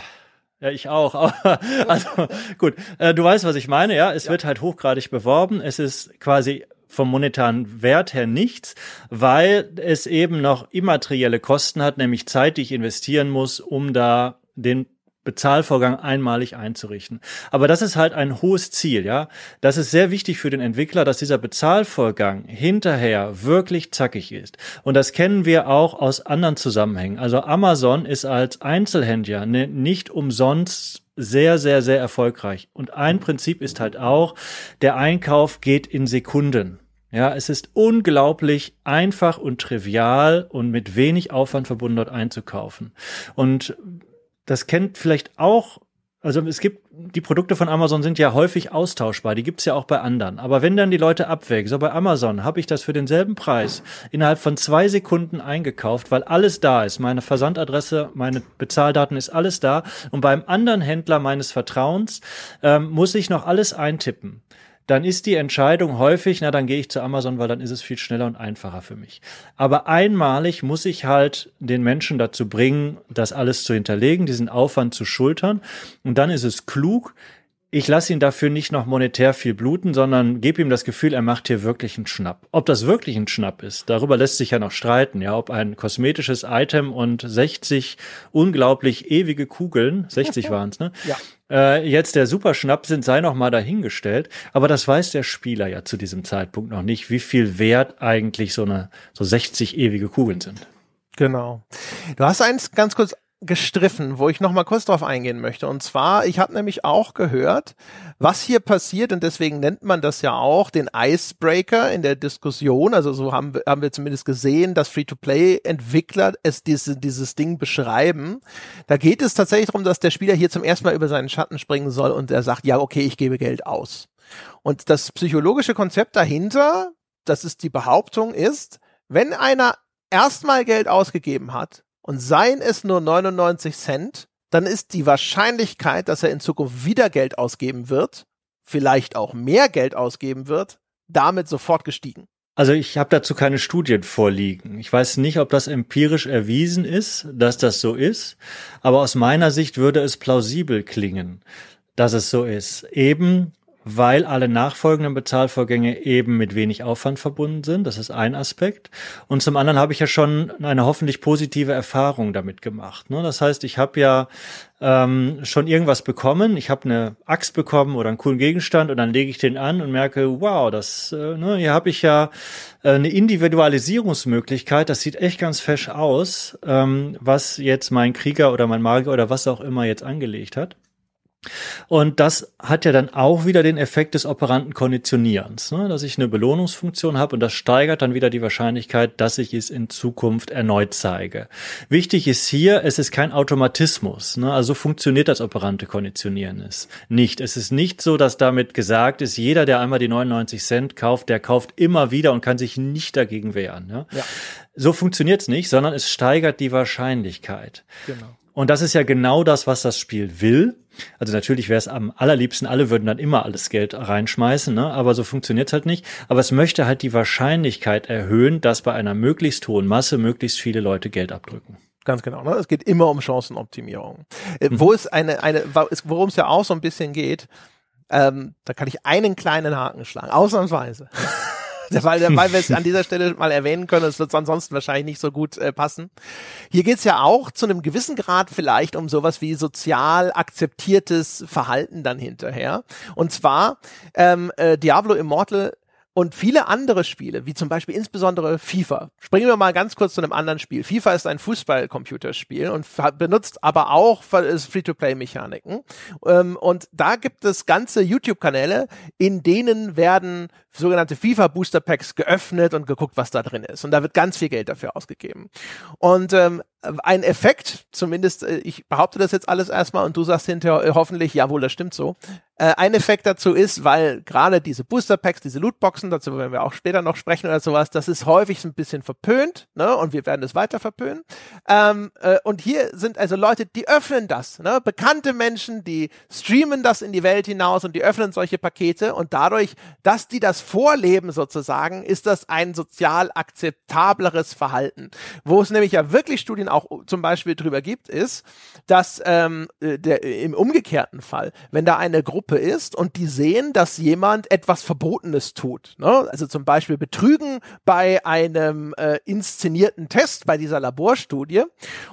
Ja, ich auch. also gut, äh, du weißt, was ich meine. Ja, es ja. wird halt hochgradig beworben. Es ist quasi vom monetaren Wert her nichts, weil es eben noch immaterielle Kosten hat, nämlich Zeit, die ich investieren muss, um da den Bezahlvorgang einmalig einzurichten. Aber das ist halt ein hohes Ziel, ja. Das ist sehr wichtig für den Entwickler, dass dieser Bezahlvorgang hinterher wirklich zackig ist. Und das kennen wir auch aus anderen Zusammenhängen. Also Amazon ist als Einzelhändler ne, nicht umsonst sehr, sehr, sehr erfolgreich. Und ein Prinzip ist halt auch, der Einkauf geht in Sekunden. Ja, es ist unglaublich einfach und trivial und mit wenig Aufwand verbunden, dort einzukaufen. Und das kennt vielleicht auch also es gibt, die Produkte von Amazon sind ja häufig austauschbar, die gibt's ja auch bei anderen. Aber wenn dann die Leute abwägen, so bei Amazon habe ich das für denselben Preis innerhalb von zwei Sekunden eingekauft, weil alles da ist. Meine Versandadresse, meine Bezahldaten ist alles da. Und beim anderen Händler meines Vertrauens ähm, muss ich noch alles eintippen dann ist die Entscheidung häufig, na dann gehe ich zu Amazon, weil dann ist es viel schneller und einfacher für mich. Aber einmalig muss ich halt den Menschen dazu bringen, das alles zu hinterlegen, diesen Aufwand zu schultern. Und dann ist es klug, ich lasse ihn dafür nicht noch monetär viel bluten, sondern gebe ihm das Gefühl, er macht hier wirklich einen Schnapp. Ob das wirklich ein Schnapp ist, darüber lässt sich ja noch streiten, ja, ob ein kosmetisches Item und 60 unglaublich ewige Kugeln, 60 waren es, ne? Ja. Äh, jetzt der Superschnapp sind, sei noch mal dahingestellt. Aber das weiß der Spieler ja zu diesem Zeitpunkt noch nicht, wie viel wert eigentlich so eine, so 60 ewige Kugeln sind. Genau. Du hast eins ganz kurz gestriffen, wo ich noch mal kurz drauf eingehen möchte. Und zwar, ich habe nämlich auch gehört, was hier passiert, und deswegen nennt man das ja auch den Icebreaker in der Diskussion. Also so haben, wir, haben wir zumindest gesehen, dass Free-to-Play-Entwickler es diese, dieses Ding beschreiben. Da geht es tatsächlich darum, dass der Spieler hier zum ersten Mal über seinen Schatten springen soll und er sagt, ja, okay, ich gebe Geld aus. Und das psychologische Konzept dahinter das ist die Behauptung, ist, wenn einer erstmal Geld ausgegeben hat und seien es nur 99 Cent, dann ist die Wahrscheinlichkeit, dass er in Zukunft wieder Geld ausgeben wird, vielleicht auch mehr Geld ausgeben wird, damit sofort gestiegen. Also ich habe dazu keine Studien vorliegen. Ich weiß nicht, ob das empirisch erwiesen ist, dass das so ist, aber aus meiner Sicht würde es plausibel klingen, dass es so ist. Eben weil alle nachfolgenden Bezahlvorgänge eben mit wenig Aufwand verbunden sind. Das ist ein Aspekt. Und zum anderen habe ich ja schon eine hoffentlich positive Erfahrung damit gemacht. Ne? Das heißt, ich habe ja ähm, schon irgendwas bekommen. Ich habe eine Axt bekommen oder einen coolen Gegenstand und dann lege ich den an und merke, wow, das äh, ne, hier habe ich ja äh, eine Individualisierungsmöglichkeit. Das sieht echt ganz fesch aus, ähm, was jetzt mein Krieger oder mein Magier oder was auch immer jetzt angelegt hat. Und das hat ja dann auch wieder den Effekt des operanten Konditionierens, ne? dass ich eine Belohnungsfunktion habe und das steigert dann wieder die Wahrscheinlichkeit, dass ich es in Zukunft erneut zeige. Wichtig ist hier, es ist kein Automatismus. Ne? Also funktioniert das operante Konditionieren ist nicht. Es ist nicht so, dass damit gesagt ist, jeder, der einmal die 99 Cent kauft, der kauft immer wieder und kann sich nicht dagegen wehren. Ne? Ja. So funktioniert es nicht, sondern es steigert die Wahrscheinlichkeit. Genau. Und das ist ja genau das, was das Spiel will. Also natürlich wäre es am allerliebsten, alle würden dann immer alles Geld reinschmeißen, ne? aber so funktioniert es halt nicht. Aber es möchte halt die Wahrscheinlichkeit erhöhen, dass bei einer möglichst hohen Masse möglichst viele Leute Geld abdrücken. Ganz genau. Ne? Es geht immer um Chancenoptimierung. Äh, mhm. Wo es eine, eine, worum es ja auch so ein bisschen geht, ähm, da kann ich einen kleinen Haken schlagen, ausnahmsweise. weil, weil wir es an dieser Stelle mal erwähnen können, es wird ansonsten wahrscheinlich nicht so gut äh, passen. Hier geht's ja auch zu einem gewissen Grad vielleicht um sowas wie sozial akzeptiertes Verhalten dann hinterher. Und zwar ähm, äh, Diablo Immortal und viele andere Spiele, wie zum Beispiel insbesondere FIFA. Springen wir mal ganz kurz zu einem anderen Spiel. FIFA ist ein Fußball-Computerspiel und benutzt aber auch Free-to-Play-Mechaniken. Ähm, und da gibt es ganze YouTube-Kanäle, in denen werden sogenannte FIFA Booster Packs geöffnet und geguckt, was da drin ist. Und da wird ganz viel Geld dafür ausgegeben. Und ähm, ein Effekt, zumindest äh, ich behaupte das jetzt alles erstmal und du sagst hinterher äh, hoffentlich, jawohl, das stimmt so. Äh, ein Effekt dazu ist, weil gerade diese Booster Packs, diese Lootboxen, dazu werden wir auch später noch sprechen oder sowas, das ist häufig ein bisschen verpönt, ne? Und wir werden es weiter verpönen. Ähm, äh, und hier sind also Leute, die öffnen das, ne? Bekannte Menschen, die streamen das in die Welt hinaus und die öffnen solche Pakete und dadurch, dass die das vorleben sozusagen, ist das ein sozial akzeptableres Verhalten. Wo es nämlich ja wirklich Studien auch zum Beispiel drüber gibt, ist, dass ähm, äh, der, im umgekehrten Fall, wenn da eine Gruppe ist und die sehen, dass jemand etwas Verbotenes tut, ne? also zum Beispiel Betrügen bei einem äh, inszenierten Test, bei dieser Laborstudie,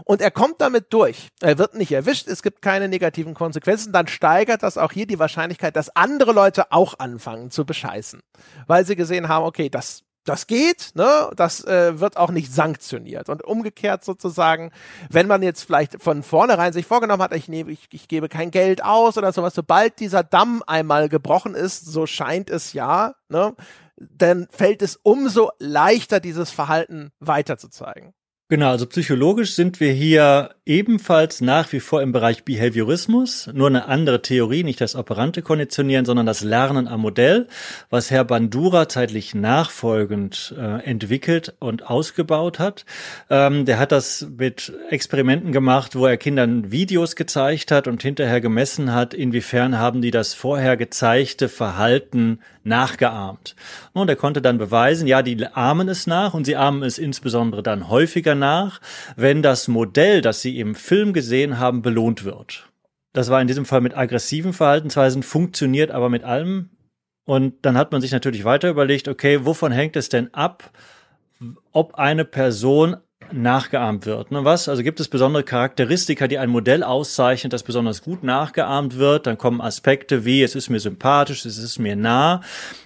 und er kommt damit durch, er wird nicht erwischt, es gibt keine negativen Konsequenzen, dann steigert das auch hier die Wahrscheinlichkeit, dass andere Leute auch anfangen zu bescheißen, weil sie gesehen haben, okay, das das geht, ne? Das äh, wird auch nicht sanktioniert. Und umgekehrt sozusagen, wenn man jetzt vielleicht von vornherein sich vorgenommen hat, ich nehme, ich, ich gebe kein Geld aus oder sowas, sobald dieser Damm einmal gebrochen ist, so scheint es ja, ne? Dann fällt es umso leichter, dieses Verhalten weiterzuzeigen. Genau, also psychologisch sind wir hier ebenfalls nach wie vor im Bereich Behaviorismus, nur eine andere Theorie, nicht das operante Konditionieren, sondern das Lernen am Modell, was Herr Bandura zeitlich nachfolgend äh, entwickelt und ausgebaut hat. Ähm, der hat das mit Experimenten gemacht, wo er Kindern Videos gezeigt hat und hinterher gemessen hat, inwiefern haben die das vorher gezeigte Verhalten nachgeahmt. Und er konnte dann beweisen, ja, die ahmen es nach und sie ahmen es insbesondere dann häufiger nach, wenn das Modell, das sie im Film gesehen haben, belohnt wird. Das war in diesem Fall mit aggressiven Verhaltensweisen, funktioniert aber mit allem. Und dann hat man sich natürlich weiter überlegt, okay, wovon hängt es denn ab, ob eine Person nachgeahmt wird. Ne, was? Also gibt es besondere Charakteristika, die ein Modell auszeichnet, das besonders gut nachgeahmt wird. Dann kommen Aspekte wie, es ist mir sympathisch, es ist mir nah.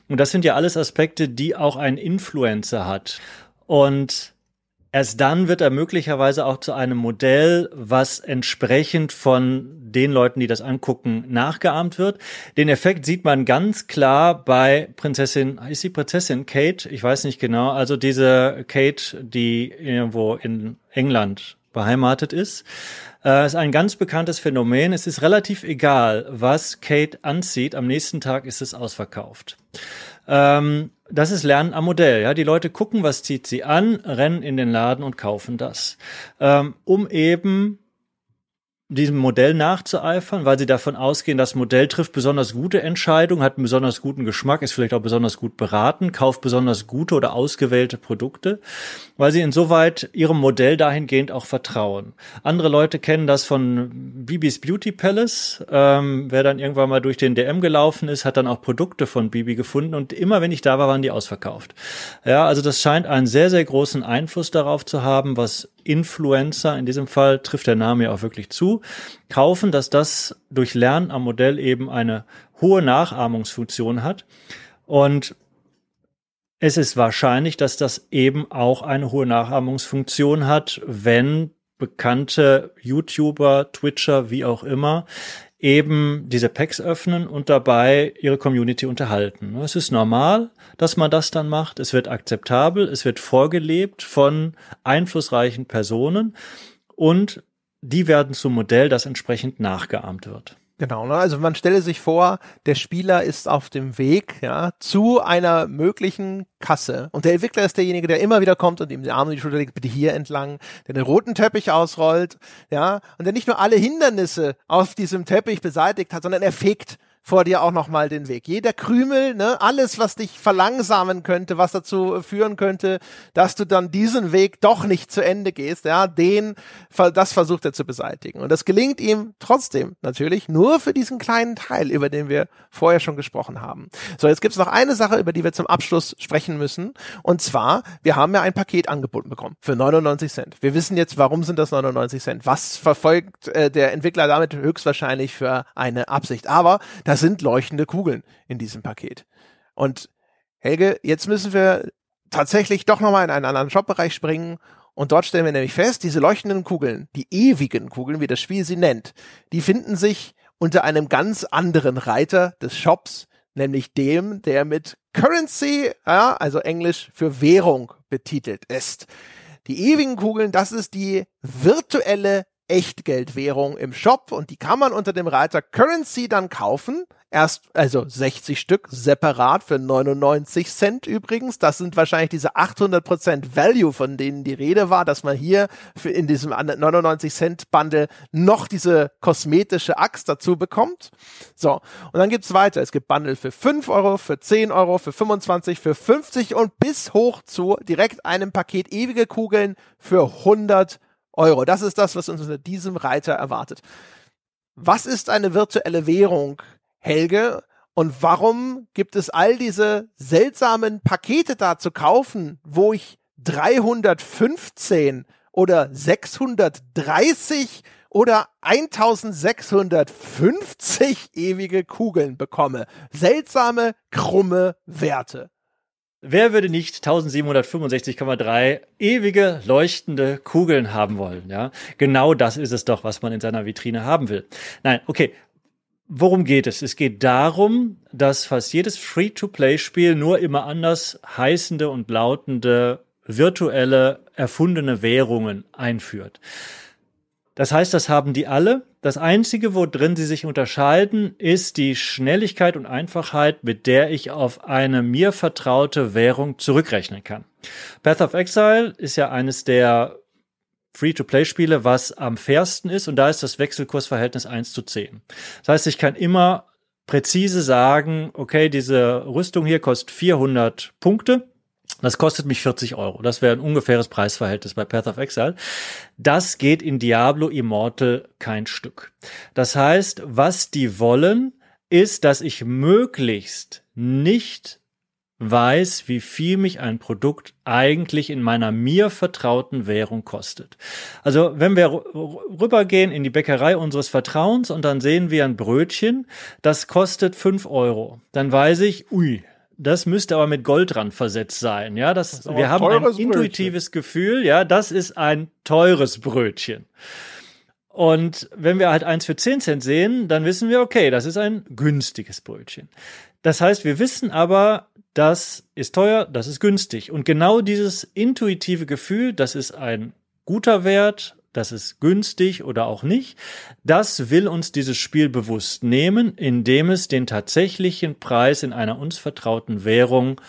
Und das sind ja alles Aspekte, die auch ein Influencer hat. Und Erst dann wird er möglicherweise auch zu einem Modell, was entsprechend von den Leuten, die das angucken, nachgeahmt wird. Den Effekt sieht man ganz klar bei Prinzessin, ist die Prinzessin Kate? Ich weiß nicht genau. Also diese Kate, die irgendwo in England beheimatet ist. Äh, ist ein ganz bekanntes Phänomen. Es ist relativ egal, was Kate anzieht. Am nächsten Tag ist es ausverkauft. Ähm, das ist Lernen am Modell. Ja, die Leute gucken, was zieht sie an, rennen in den Laden und kaufen das, ähm, um eben diesem Modell nachzueifern, weil sie davon ausgehen, das Modell trifft besonders gute Entscheidungen, hat einen besonders guten Geschmack, ist vielleicht auch besonders gut beraten, kauft besonders gute oder ausgewählte Produkte, weil sie insoweit ihrem Modell dahingehend auch vertrauen. Andere Leute kennen das von Bibis Beauty Palace. Ähm, wer dann irgendwann mal durch den DM gelaufen ist, hat dann auch Produkte von Bibi gefunden und immer wenn ich da war, waren die ausverkauft. Ja, also das scheint einen sehr, sehr großen Einfluss darauf zu haben, was Influencer, in diesem Fall trifft der Name ja auch wirklich zu, kaufen, dass das durch Lernen am Modell eben eine hohe Nachahmungsfunktion hat. Und es ist wahrscheinlich, dass das eben auch eine hohe Nachahmungsfunktion hat, wenn bekannte YouTuber, Twitcher, wie auch immer, eben diese Packs öffnen und dabei ihre Community unterhalten. Es ist normal, dass man das dann macht. Es wird akzeptabel, es wird vorgelebt von einflussreichen Personen und die werden zum Modell, das entsprechend nachgeahmt wird. Genau, ne? also man stelle sich vor, der Spieler ist auf dem Weg ja, zu einer möglichen Kasse und der Entwickler ist derjenige, der immer wieder kommt und ihm die Arme in die Schulter legt, bitte hier entlang, der den roten Teppich ausrollt, ja, und der nicht nur alle Hindernisse auf diesem Teppich beseitigt hat, sondern er fegt vor dir auch nochmal den Weg. Jeder Krümel, ne, alles, was dich verlangsamen könnte, was dazu führen könnte, dass du dann diesen Weg doch nicht zu Ende gehst, ja, den, das versucht er zu beseitigen. Und das gelingt ihm trotzdem natürlich nur für diesen kleinen Teil, über den wir vorher schon gesprochen haben. So, jetzt gibt's noch eine Sache, über die wir zum Abschluss sprechen müssen. Und zwar, wir haben ja ein Paket angeboten bekommen für 99 Cent. Wir wissen jetzt, warum sind das 99 Cent? Was verfolgt äh, der Entwickler damit höchstwahrscheinlich für eine Absicht? Aber das sind leuchtende Kugeln in diesem Paket. Und Helge, jetzt müssen wir tatsächlich doch nochmal in einen anderen Shopbereich springen und dort stellen wir nämlich fest, diese leuchtenden Kugeln, die ewigen Kugeln, wie das Spiel sie nennt, die finden sich unter einem ganz anderen Reiter des Shops, nämlich dem, der mit Currency, ja, also Englisch für Währung betitelt ist. Die ewigen Kugeln, das ist die virtuelle Echtgeldwährung im Shop und die kann man unter dem Reiter Currency dann kaufen. Erst, also 60 Stück separat für 99 Cent übrigens. Das sind wahrscheinlich diese 800% Value, von denen die Rede war, dass man hier für in diesem 99 Cent Bundle noch diese kosmetische Axt dazu bekommt. So. Und dann gibt's weiter. Es gibt Bundle für 5 Euro, für 10 Euro, für 25, für 50 und bis hoch zu direkt einem Paket ewige Kugeln für 100 Euro. Das ist das, was uns unter diesem Reiter erwartet. Was ist eine virtuelle Währung, Helge? Und warum gibt es all diese seltsamen Pakete da zu kaufen, wo ich 315 oder 630 oder 1650 ewige Kugeln bekomme? Seltsame, krumme Werte. Wer würde nicht 1765,3 ewige leuchtende Kugeln haben wollen? Ja, genau das ist es doch, was man in seiner Vitrine haben will. Nein, okay. Worum geht es? Es geht darum, dass fast jedes Free-to-Play-Spiel nur immer anders heißende und lautende virtuelle erfundene Währungen einführt. Das heißt, das haben die alle. Das Einzige, wo drin sie sich unterscheiden, ist die Schnelligkeit und Einfachheit, mit der ich auf eine mir vertraute Währung zurückrechnen kann. Path of Exile ist ja eines der Free-to-Play-Spiele, was am fairsten ist und da ist das Wechselkursverhältnis 1 zu 10. Das heißt, ich kann immer präzise sagen, okay, diese Rüstung hier kostet 400 Punkte das kostet mich 40 Euro. Das wäre ein ungefähres Preisverhältnis bei Path of Exile. Das geht in Diablo Immortal kein Stück. Das heißt, was die wollen, ist, dass ich möglichst nicht weiß, wie viel mich ein Produkt eigentlich in meiner mir vertrauten Währung kostet. Also wenn wir rübergehen in die Bäckerei unseres Vertrauens und dann sehen wir ein Brötchen, das kostet fünf Euro, dann weiß ich, ui, das müsste aber mit Gold dran versetzt sein. Ja, das, das wir haben ein Brötchen. intuitives Gefühl. Ja, das ist ein teures Brötchen. Und wenn wir halt eins für 10 Cent sehen, dann wissen wir, okay, das ist ein günstiges Brötchen. Das heißt, wir wissen aber, das ist teuer, das ist günstig. Und genau dieses intuitive Gefühl, das ist ein guter Wert, das ist günstig oder auch nicht. Das will uns dieses Spiel bewusst nehmen, indem es den tatsächlichen Preis in einer uns vertrauten Währung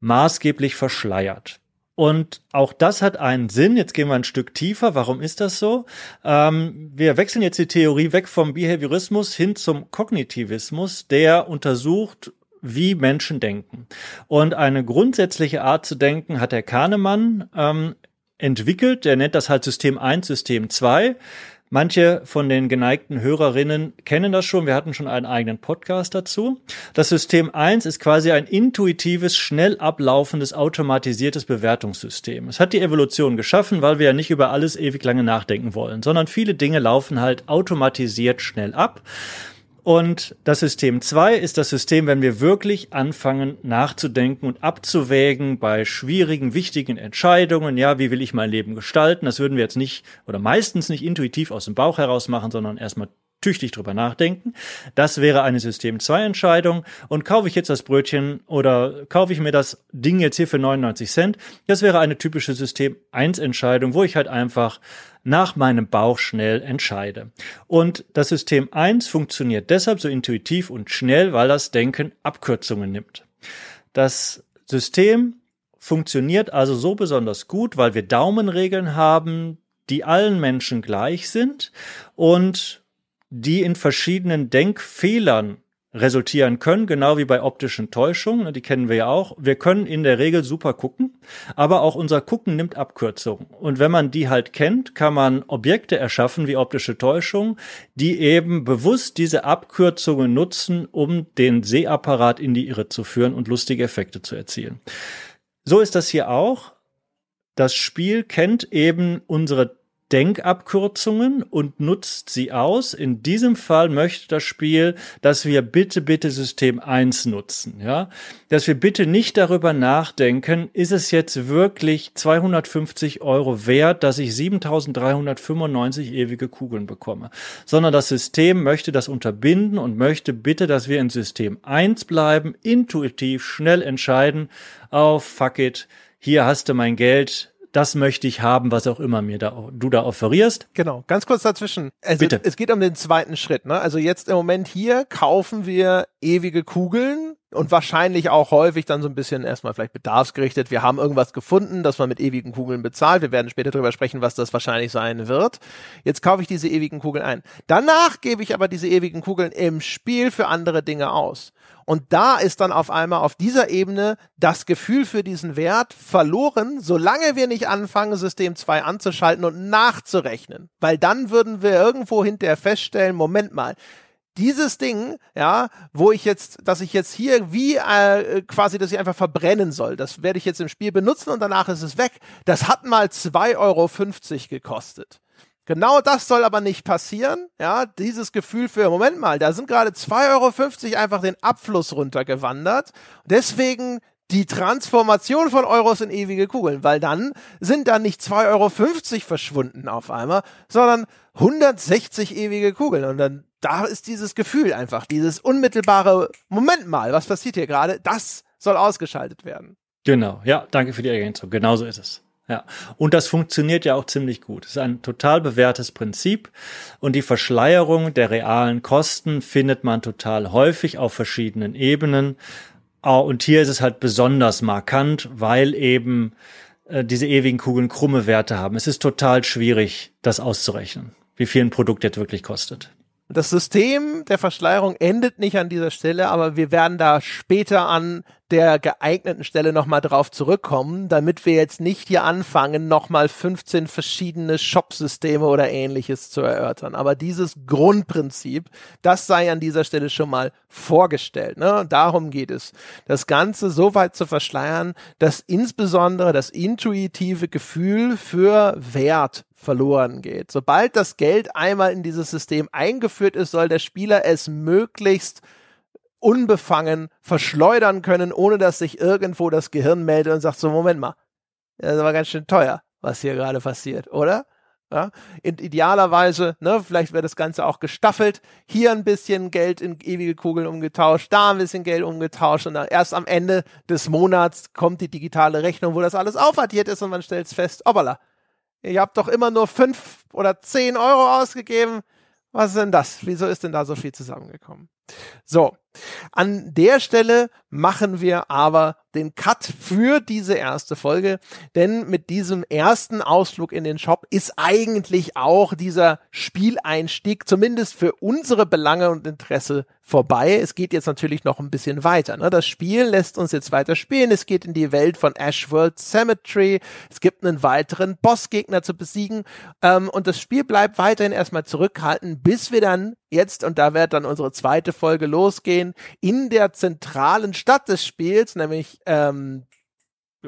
maßgeblich verschleiert. Und auch das hat einen Sinn. Jetzt gehen wir ein Stück tiefer. Warum ist das so? Ähm, wir wechseln jetzt die Theorie weg vom Behaviorismus hin zum Kognitivismus, der untersucht, wie Menschen denken. Und eine grundsätzliche Art zu denken hat der Kahnemann ähm, entwickelt. Der nennt das halt System 1, System 2. Manche von den geneigten Hörerinnen kennen das schon. Wir hatten schon einen eigenen Podcast dazu. Das System 1 ist quasi ein intuitives, schnell ablaufendes, automatisiertes Bewertungssystem. Es hat die Evolution geschaffen, weil wir ja nicht über alles ewig lange nachdenken wollen, sondern viele Dinge laufen halt automatisiert schnell ab. Und das System 2 ist das System, wenn wir wirklich anfangen nachzudenken und abzuwägen bei schwierigen, wichtigen Entscheidungen. Ja, wie will ich mein Leben gestalten? Das würden wir jetzt nicht oder meistens nicht intuitiv aus dem Bauch heraus machen, sondern erstmal tüchtig drüber nachdenken. Das wäre eine System 2 Entscheidung. Und kaufe ich jetzt das Brötchen oder kaufe ich mir das Ding jetzt hier für 99 Cent? Das wäre eine typische System 1 Entscheidung, wo ich halt einfach nach meinem Bauch schnell entscheide. Und das System 1 funktioniert deshalb so intuitiv und schnell, weil das Denken Abkürzungen nimmt. Das System funktioniert also so besonders gut, weil wir Daumenregeln haben, die allen Menschen gleich sind und die in verschiedenen Denkfehlern resultieren können, genau wie bei optischen Täuschungen, die kennen wir ja auch. Wir können in der Regel super gucken, aber auch unser Gucken nimmt Abkürzungen. Und wenn man die halt kennt, kann man Objekte erschaffen wie optische Täuschungen, die eben bewusst diese Abkürzungen nutzen, um den Sehapparat in die Irre zu führen und lustige Effekte zu erzielen. So ist das hier auch. Das Spiel kennt eben unsere Denkabkürzungen und nutzt sie aus. In diesem Fall möchte das Spiel, dass wir bitte, bitte System 1 nutzen, ja. Dass wir bitte nicht darüber nachdenken, ist es jetzt wirklich 250 Euro wert, dass ich 7395 ewige Kugeln bekomme. Sondern das System möchte das unterbinden und möchte bitte, dass wir in System 1 bleiben, intuitiv, schnell entscheiden, oh, fuck it, hier hast du mein Geld, das möchte ich haben, was auch immer mir da, du da offerierst. Genau, ganz kurz dazwischen. Also Bitte. es geht um den zweiten Schritt. Ne? Also jetzt im Moment hier kaufen wir ewige Kugeln und wahrscheinlich auch häufig dann so ein bisschen erstmal vielleicht bedarfsgerichtet. Wir haben irgendwas gefunden, das man mit ewigen Kugeln bezahlt. Wir werden später darüber sprechen, was das wahrscheinlich sein wird. Jetzt kaufe ich diese ewigen Kugeln ein. Danach gebe ich aber diese ewigen Kugeln im Spiel für andere Dinge aus. Und da ist dann auf einmal auf dieser Ebene das Gefühl für diesen Wert verloren, solange wir nicht anfangen, System 2 anzuschalten und nachzurechnen. Weil dann würden wir irgendwo hinterher feststellen, Moment mal, dieses Ding, ja, wo ich jetzt, dass ich jetzt hier wie äh, quasi, dass ich einfach verbrennen soll, das werde ich jetzt im Spiel benutzen und danach ist es weg. Das hat mal 2,50 Euro gekostet. Genau das soll aber nicht passieren. Ja, dieses Gefühl für, Moment mal, da sind gerade 2,50 Euro einfach den Abfluss runtergewandert. Deswegen die Transformation von Euros in ewige Kugeln, weil dann sind da nicht 2,50 Euro verschwunden auf einmal, sondern 160 ewige Kugeln. Und dann, da ist dieses Gefühl einfach, dieses unmittelbare, Moment mal, was passiert hier gerade? Das soll ausgeschaltet werden. Genau, ja, danke für die Ergänzung. Genauso ist es. Ja, und das funktioniert ja auch ziemlich gut. Es ist ein total bewährtes Prinzip und die Verschleierung der realen Kosten findet man total häufig auf verschiedenen Ebenen. Und hier ist es halt besonders markant, weil eben äh, diese ewigen Kugeln krumme Werte haben. Es ist total schwierig, das auszurechnen, wie viel ein Produkt jetzt wirklich kostet. Das System der Verschleierung endet nicht an dieser Stelle, aber wir werden da später an der geeigneten Stelle nochmal drauf zurückkommen, damit wir jetzt nicht hier anfangen, nochmal 15 verschiedene Shop-Systeme oder ähnliches zu erörtern. Aber dieses Grundprinzip, das sei an dieser Stelle schon mal vorgestellt. Ne? Darum geht es. Das Ganze so weit zu verschleiern, dass insbesondere das intuitive Gefühl für Wert verloren geht. Sobald das Geld einmal in dieses System eingeführt ist, soll der Spieler es möglichst unbefangen verschleudern können, ohne dass sich irgendwo das Gehirn meldet und sagt so, Moment mal, das war ganz schön teuer, was hier gerade passiert, oder? Ja, idealerweise, ne, vielleicht wird das Ganze auch gestaffelt. Hier ein bisschen Geld in ewige Kugeln umgetauscht, da ein bisschen Geld umgetauscht und dann erst am Ende des Monats kommt die digitale Rechnung, wo das alles aufaddiert ist und man stellt fest, obala, ihr habt doch immer nur fünf oder zehn Euro ausgegeben. Was ist denn das? Wieso ist denn da so viel zusammengekommen? So, an der Stelle machen wir aber den Cut für diese erste Folge, denn mit diesem ersten Ausflug in den Shop ist eigentlich auch dieser Spieleinstieg zumindest für unsere Belange und Interesse vorbei. Es geht jetzt natürlich noch ein bisschen weiter. Ne? Das Spiel lässt uns jetzt weiter spielen. Es geht in die Welt von Ashworld Cemetery. Es gibt einen weiteren Bossgegner zu besiegen ähm, und das Spiel bleibt weiterhin erstmal zurückhalten, bis wir dann jetzt, und da wird dann unsere zweite Folge losgehen, in der zentralen Stadt des Spiels, nämlich ähm,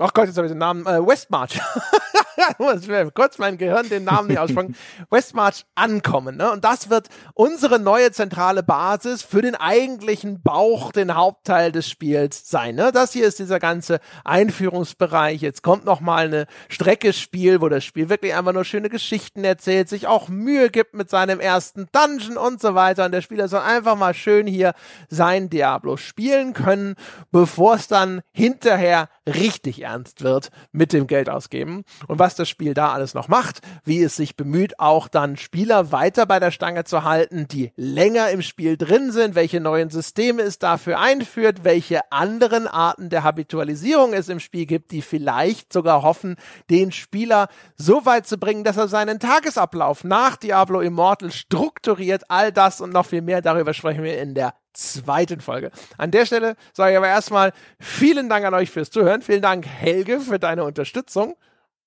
Ach Gott, jetzt habe ich den Namen. Äh, Westmarch. muss kurz mein Gehirn den Namen nicht aussprechen. Westmarch ankommen. Ne? Und das wird unsere neue zentrale Basis für den eigentlichen Bauch, den Hauptteil des Spiels sein. Ne? Das hier ist dieser ganze Einführungsbereich. Jetzt kommt noch mal eine Strecke Spiel, wo das Spiel wirklich einfach nur schöne Geschichten erzählt, sich auch Mühe gibt mit seinem ersten Dungeon und so weiter. Und der Spieler soll einfach mal schön hier sein Diablo spielen können, bevor es dann hinterher richtig ernst wird mit dem Geld ausgeben und was das Spiel da alles noch macht, wie es sich bemüht, auch dann Spieler weiter bei der Stange zu halten, die länger im Spiel drin sind, welche neuen Systeme es dafür einführt, welche anderen Arten der Habitualisierung es im Spiel gibt, die vielleicht sogar hoffen, den Spieler so weit zu bringen, dass er seinen Tagesablauf nach Diablo Immortal strukturiert. All das und noch viel mehr darüber sprechen wir in der zweiten Folge. An der Stelle sage ich aber erstmal vielen Dank an euch fürs Zuhören. Vielen Dank, Helge, für deine Unterstützung.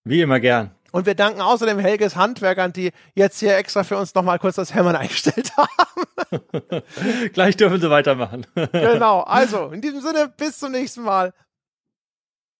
Wie immer gern. Und wir danken außerdem Helges Handwerkern, die jetzt hier extra für uns nochmal kurz das Hämmern eingestellt haben. Gleich dürfen sie weitermachen. genau. Also, in diesem Sinne, bis zum nächsten Mal.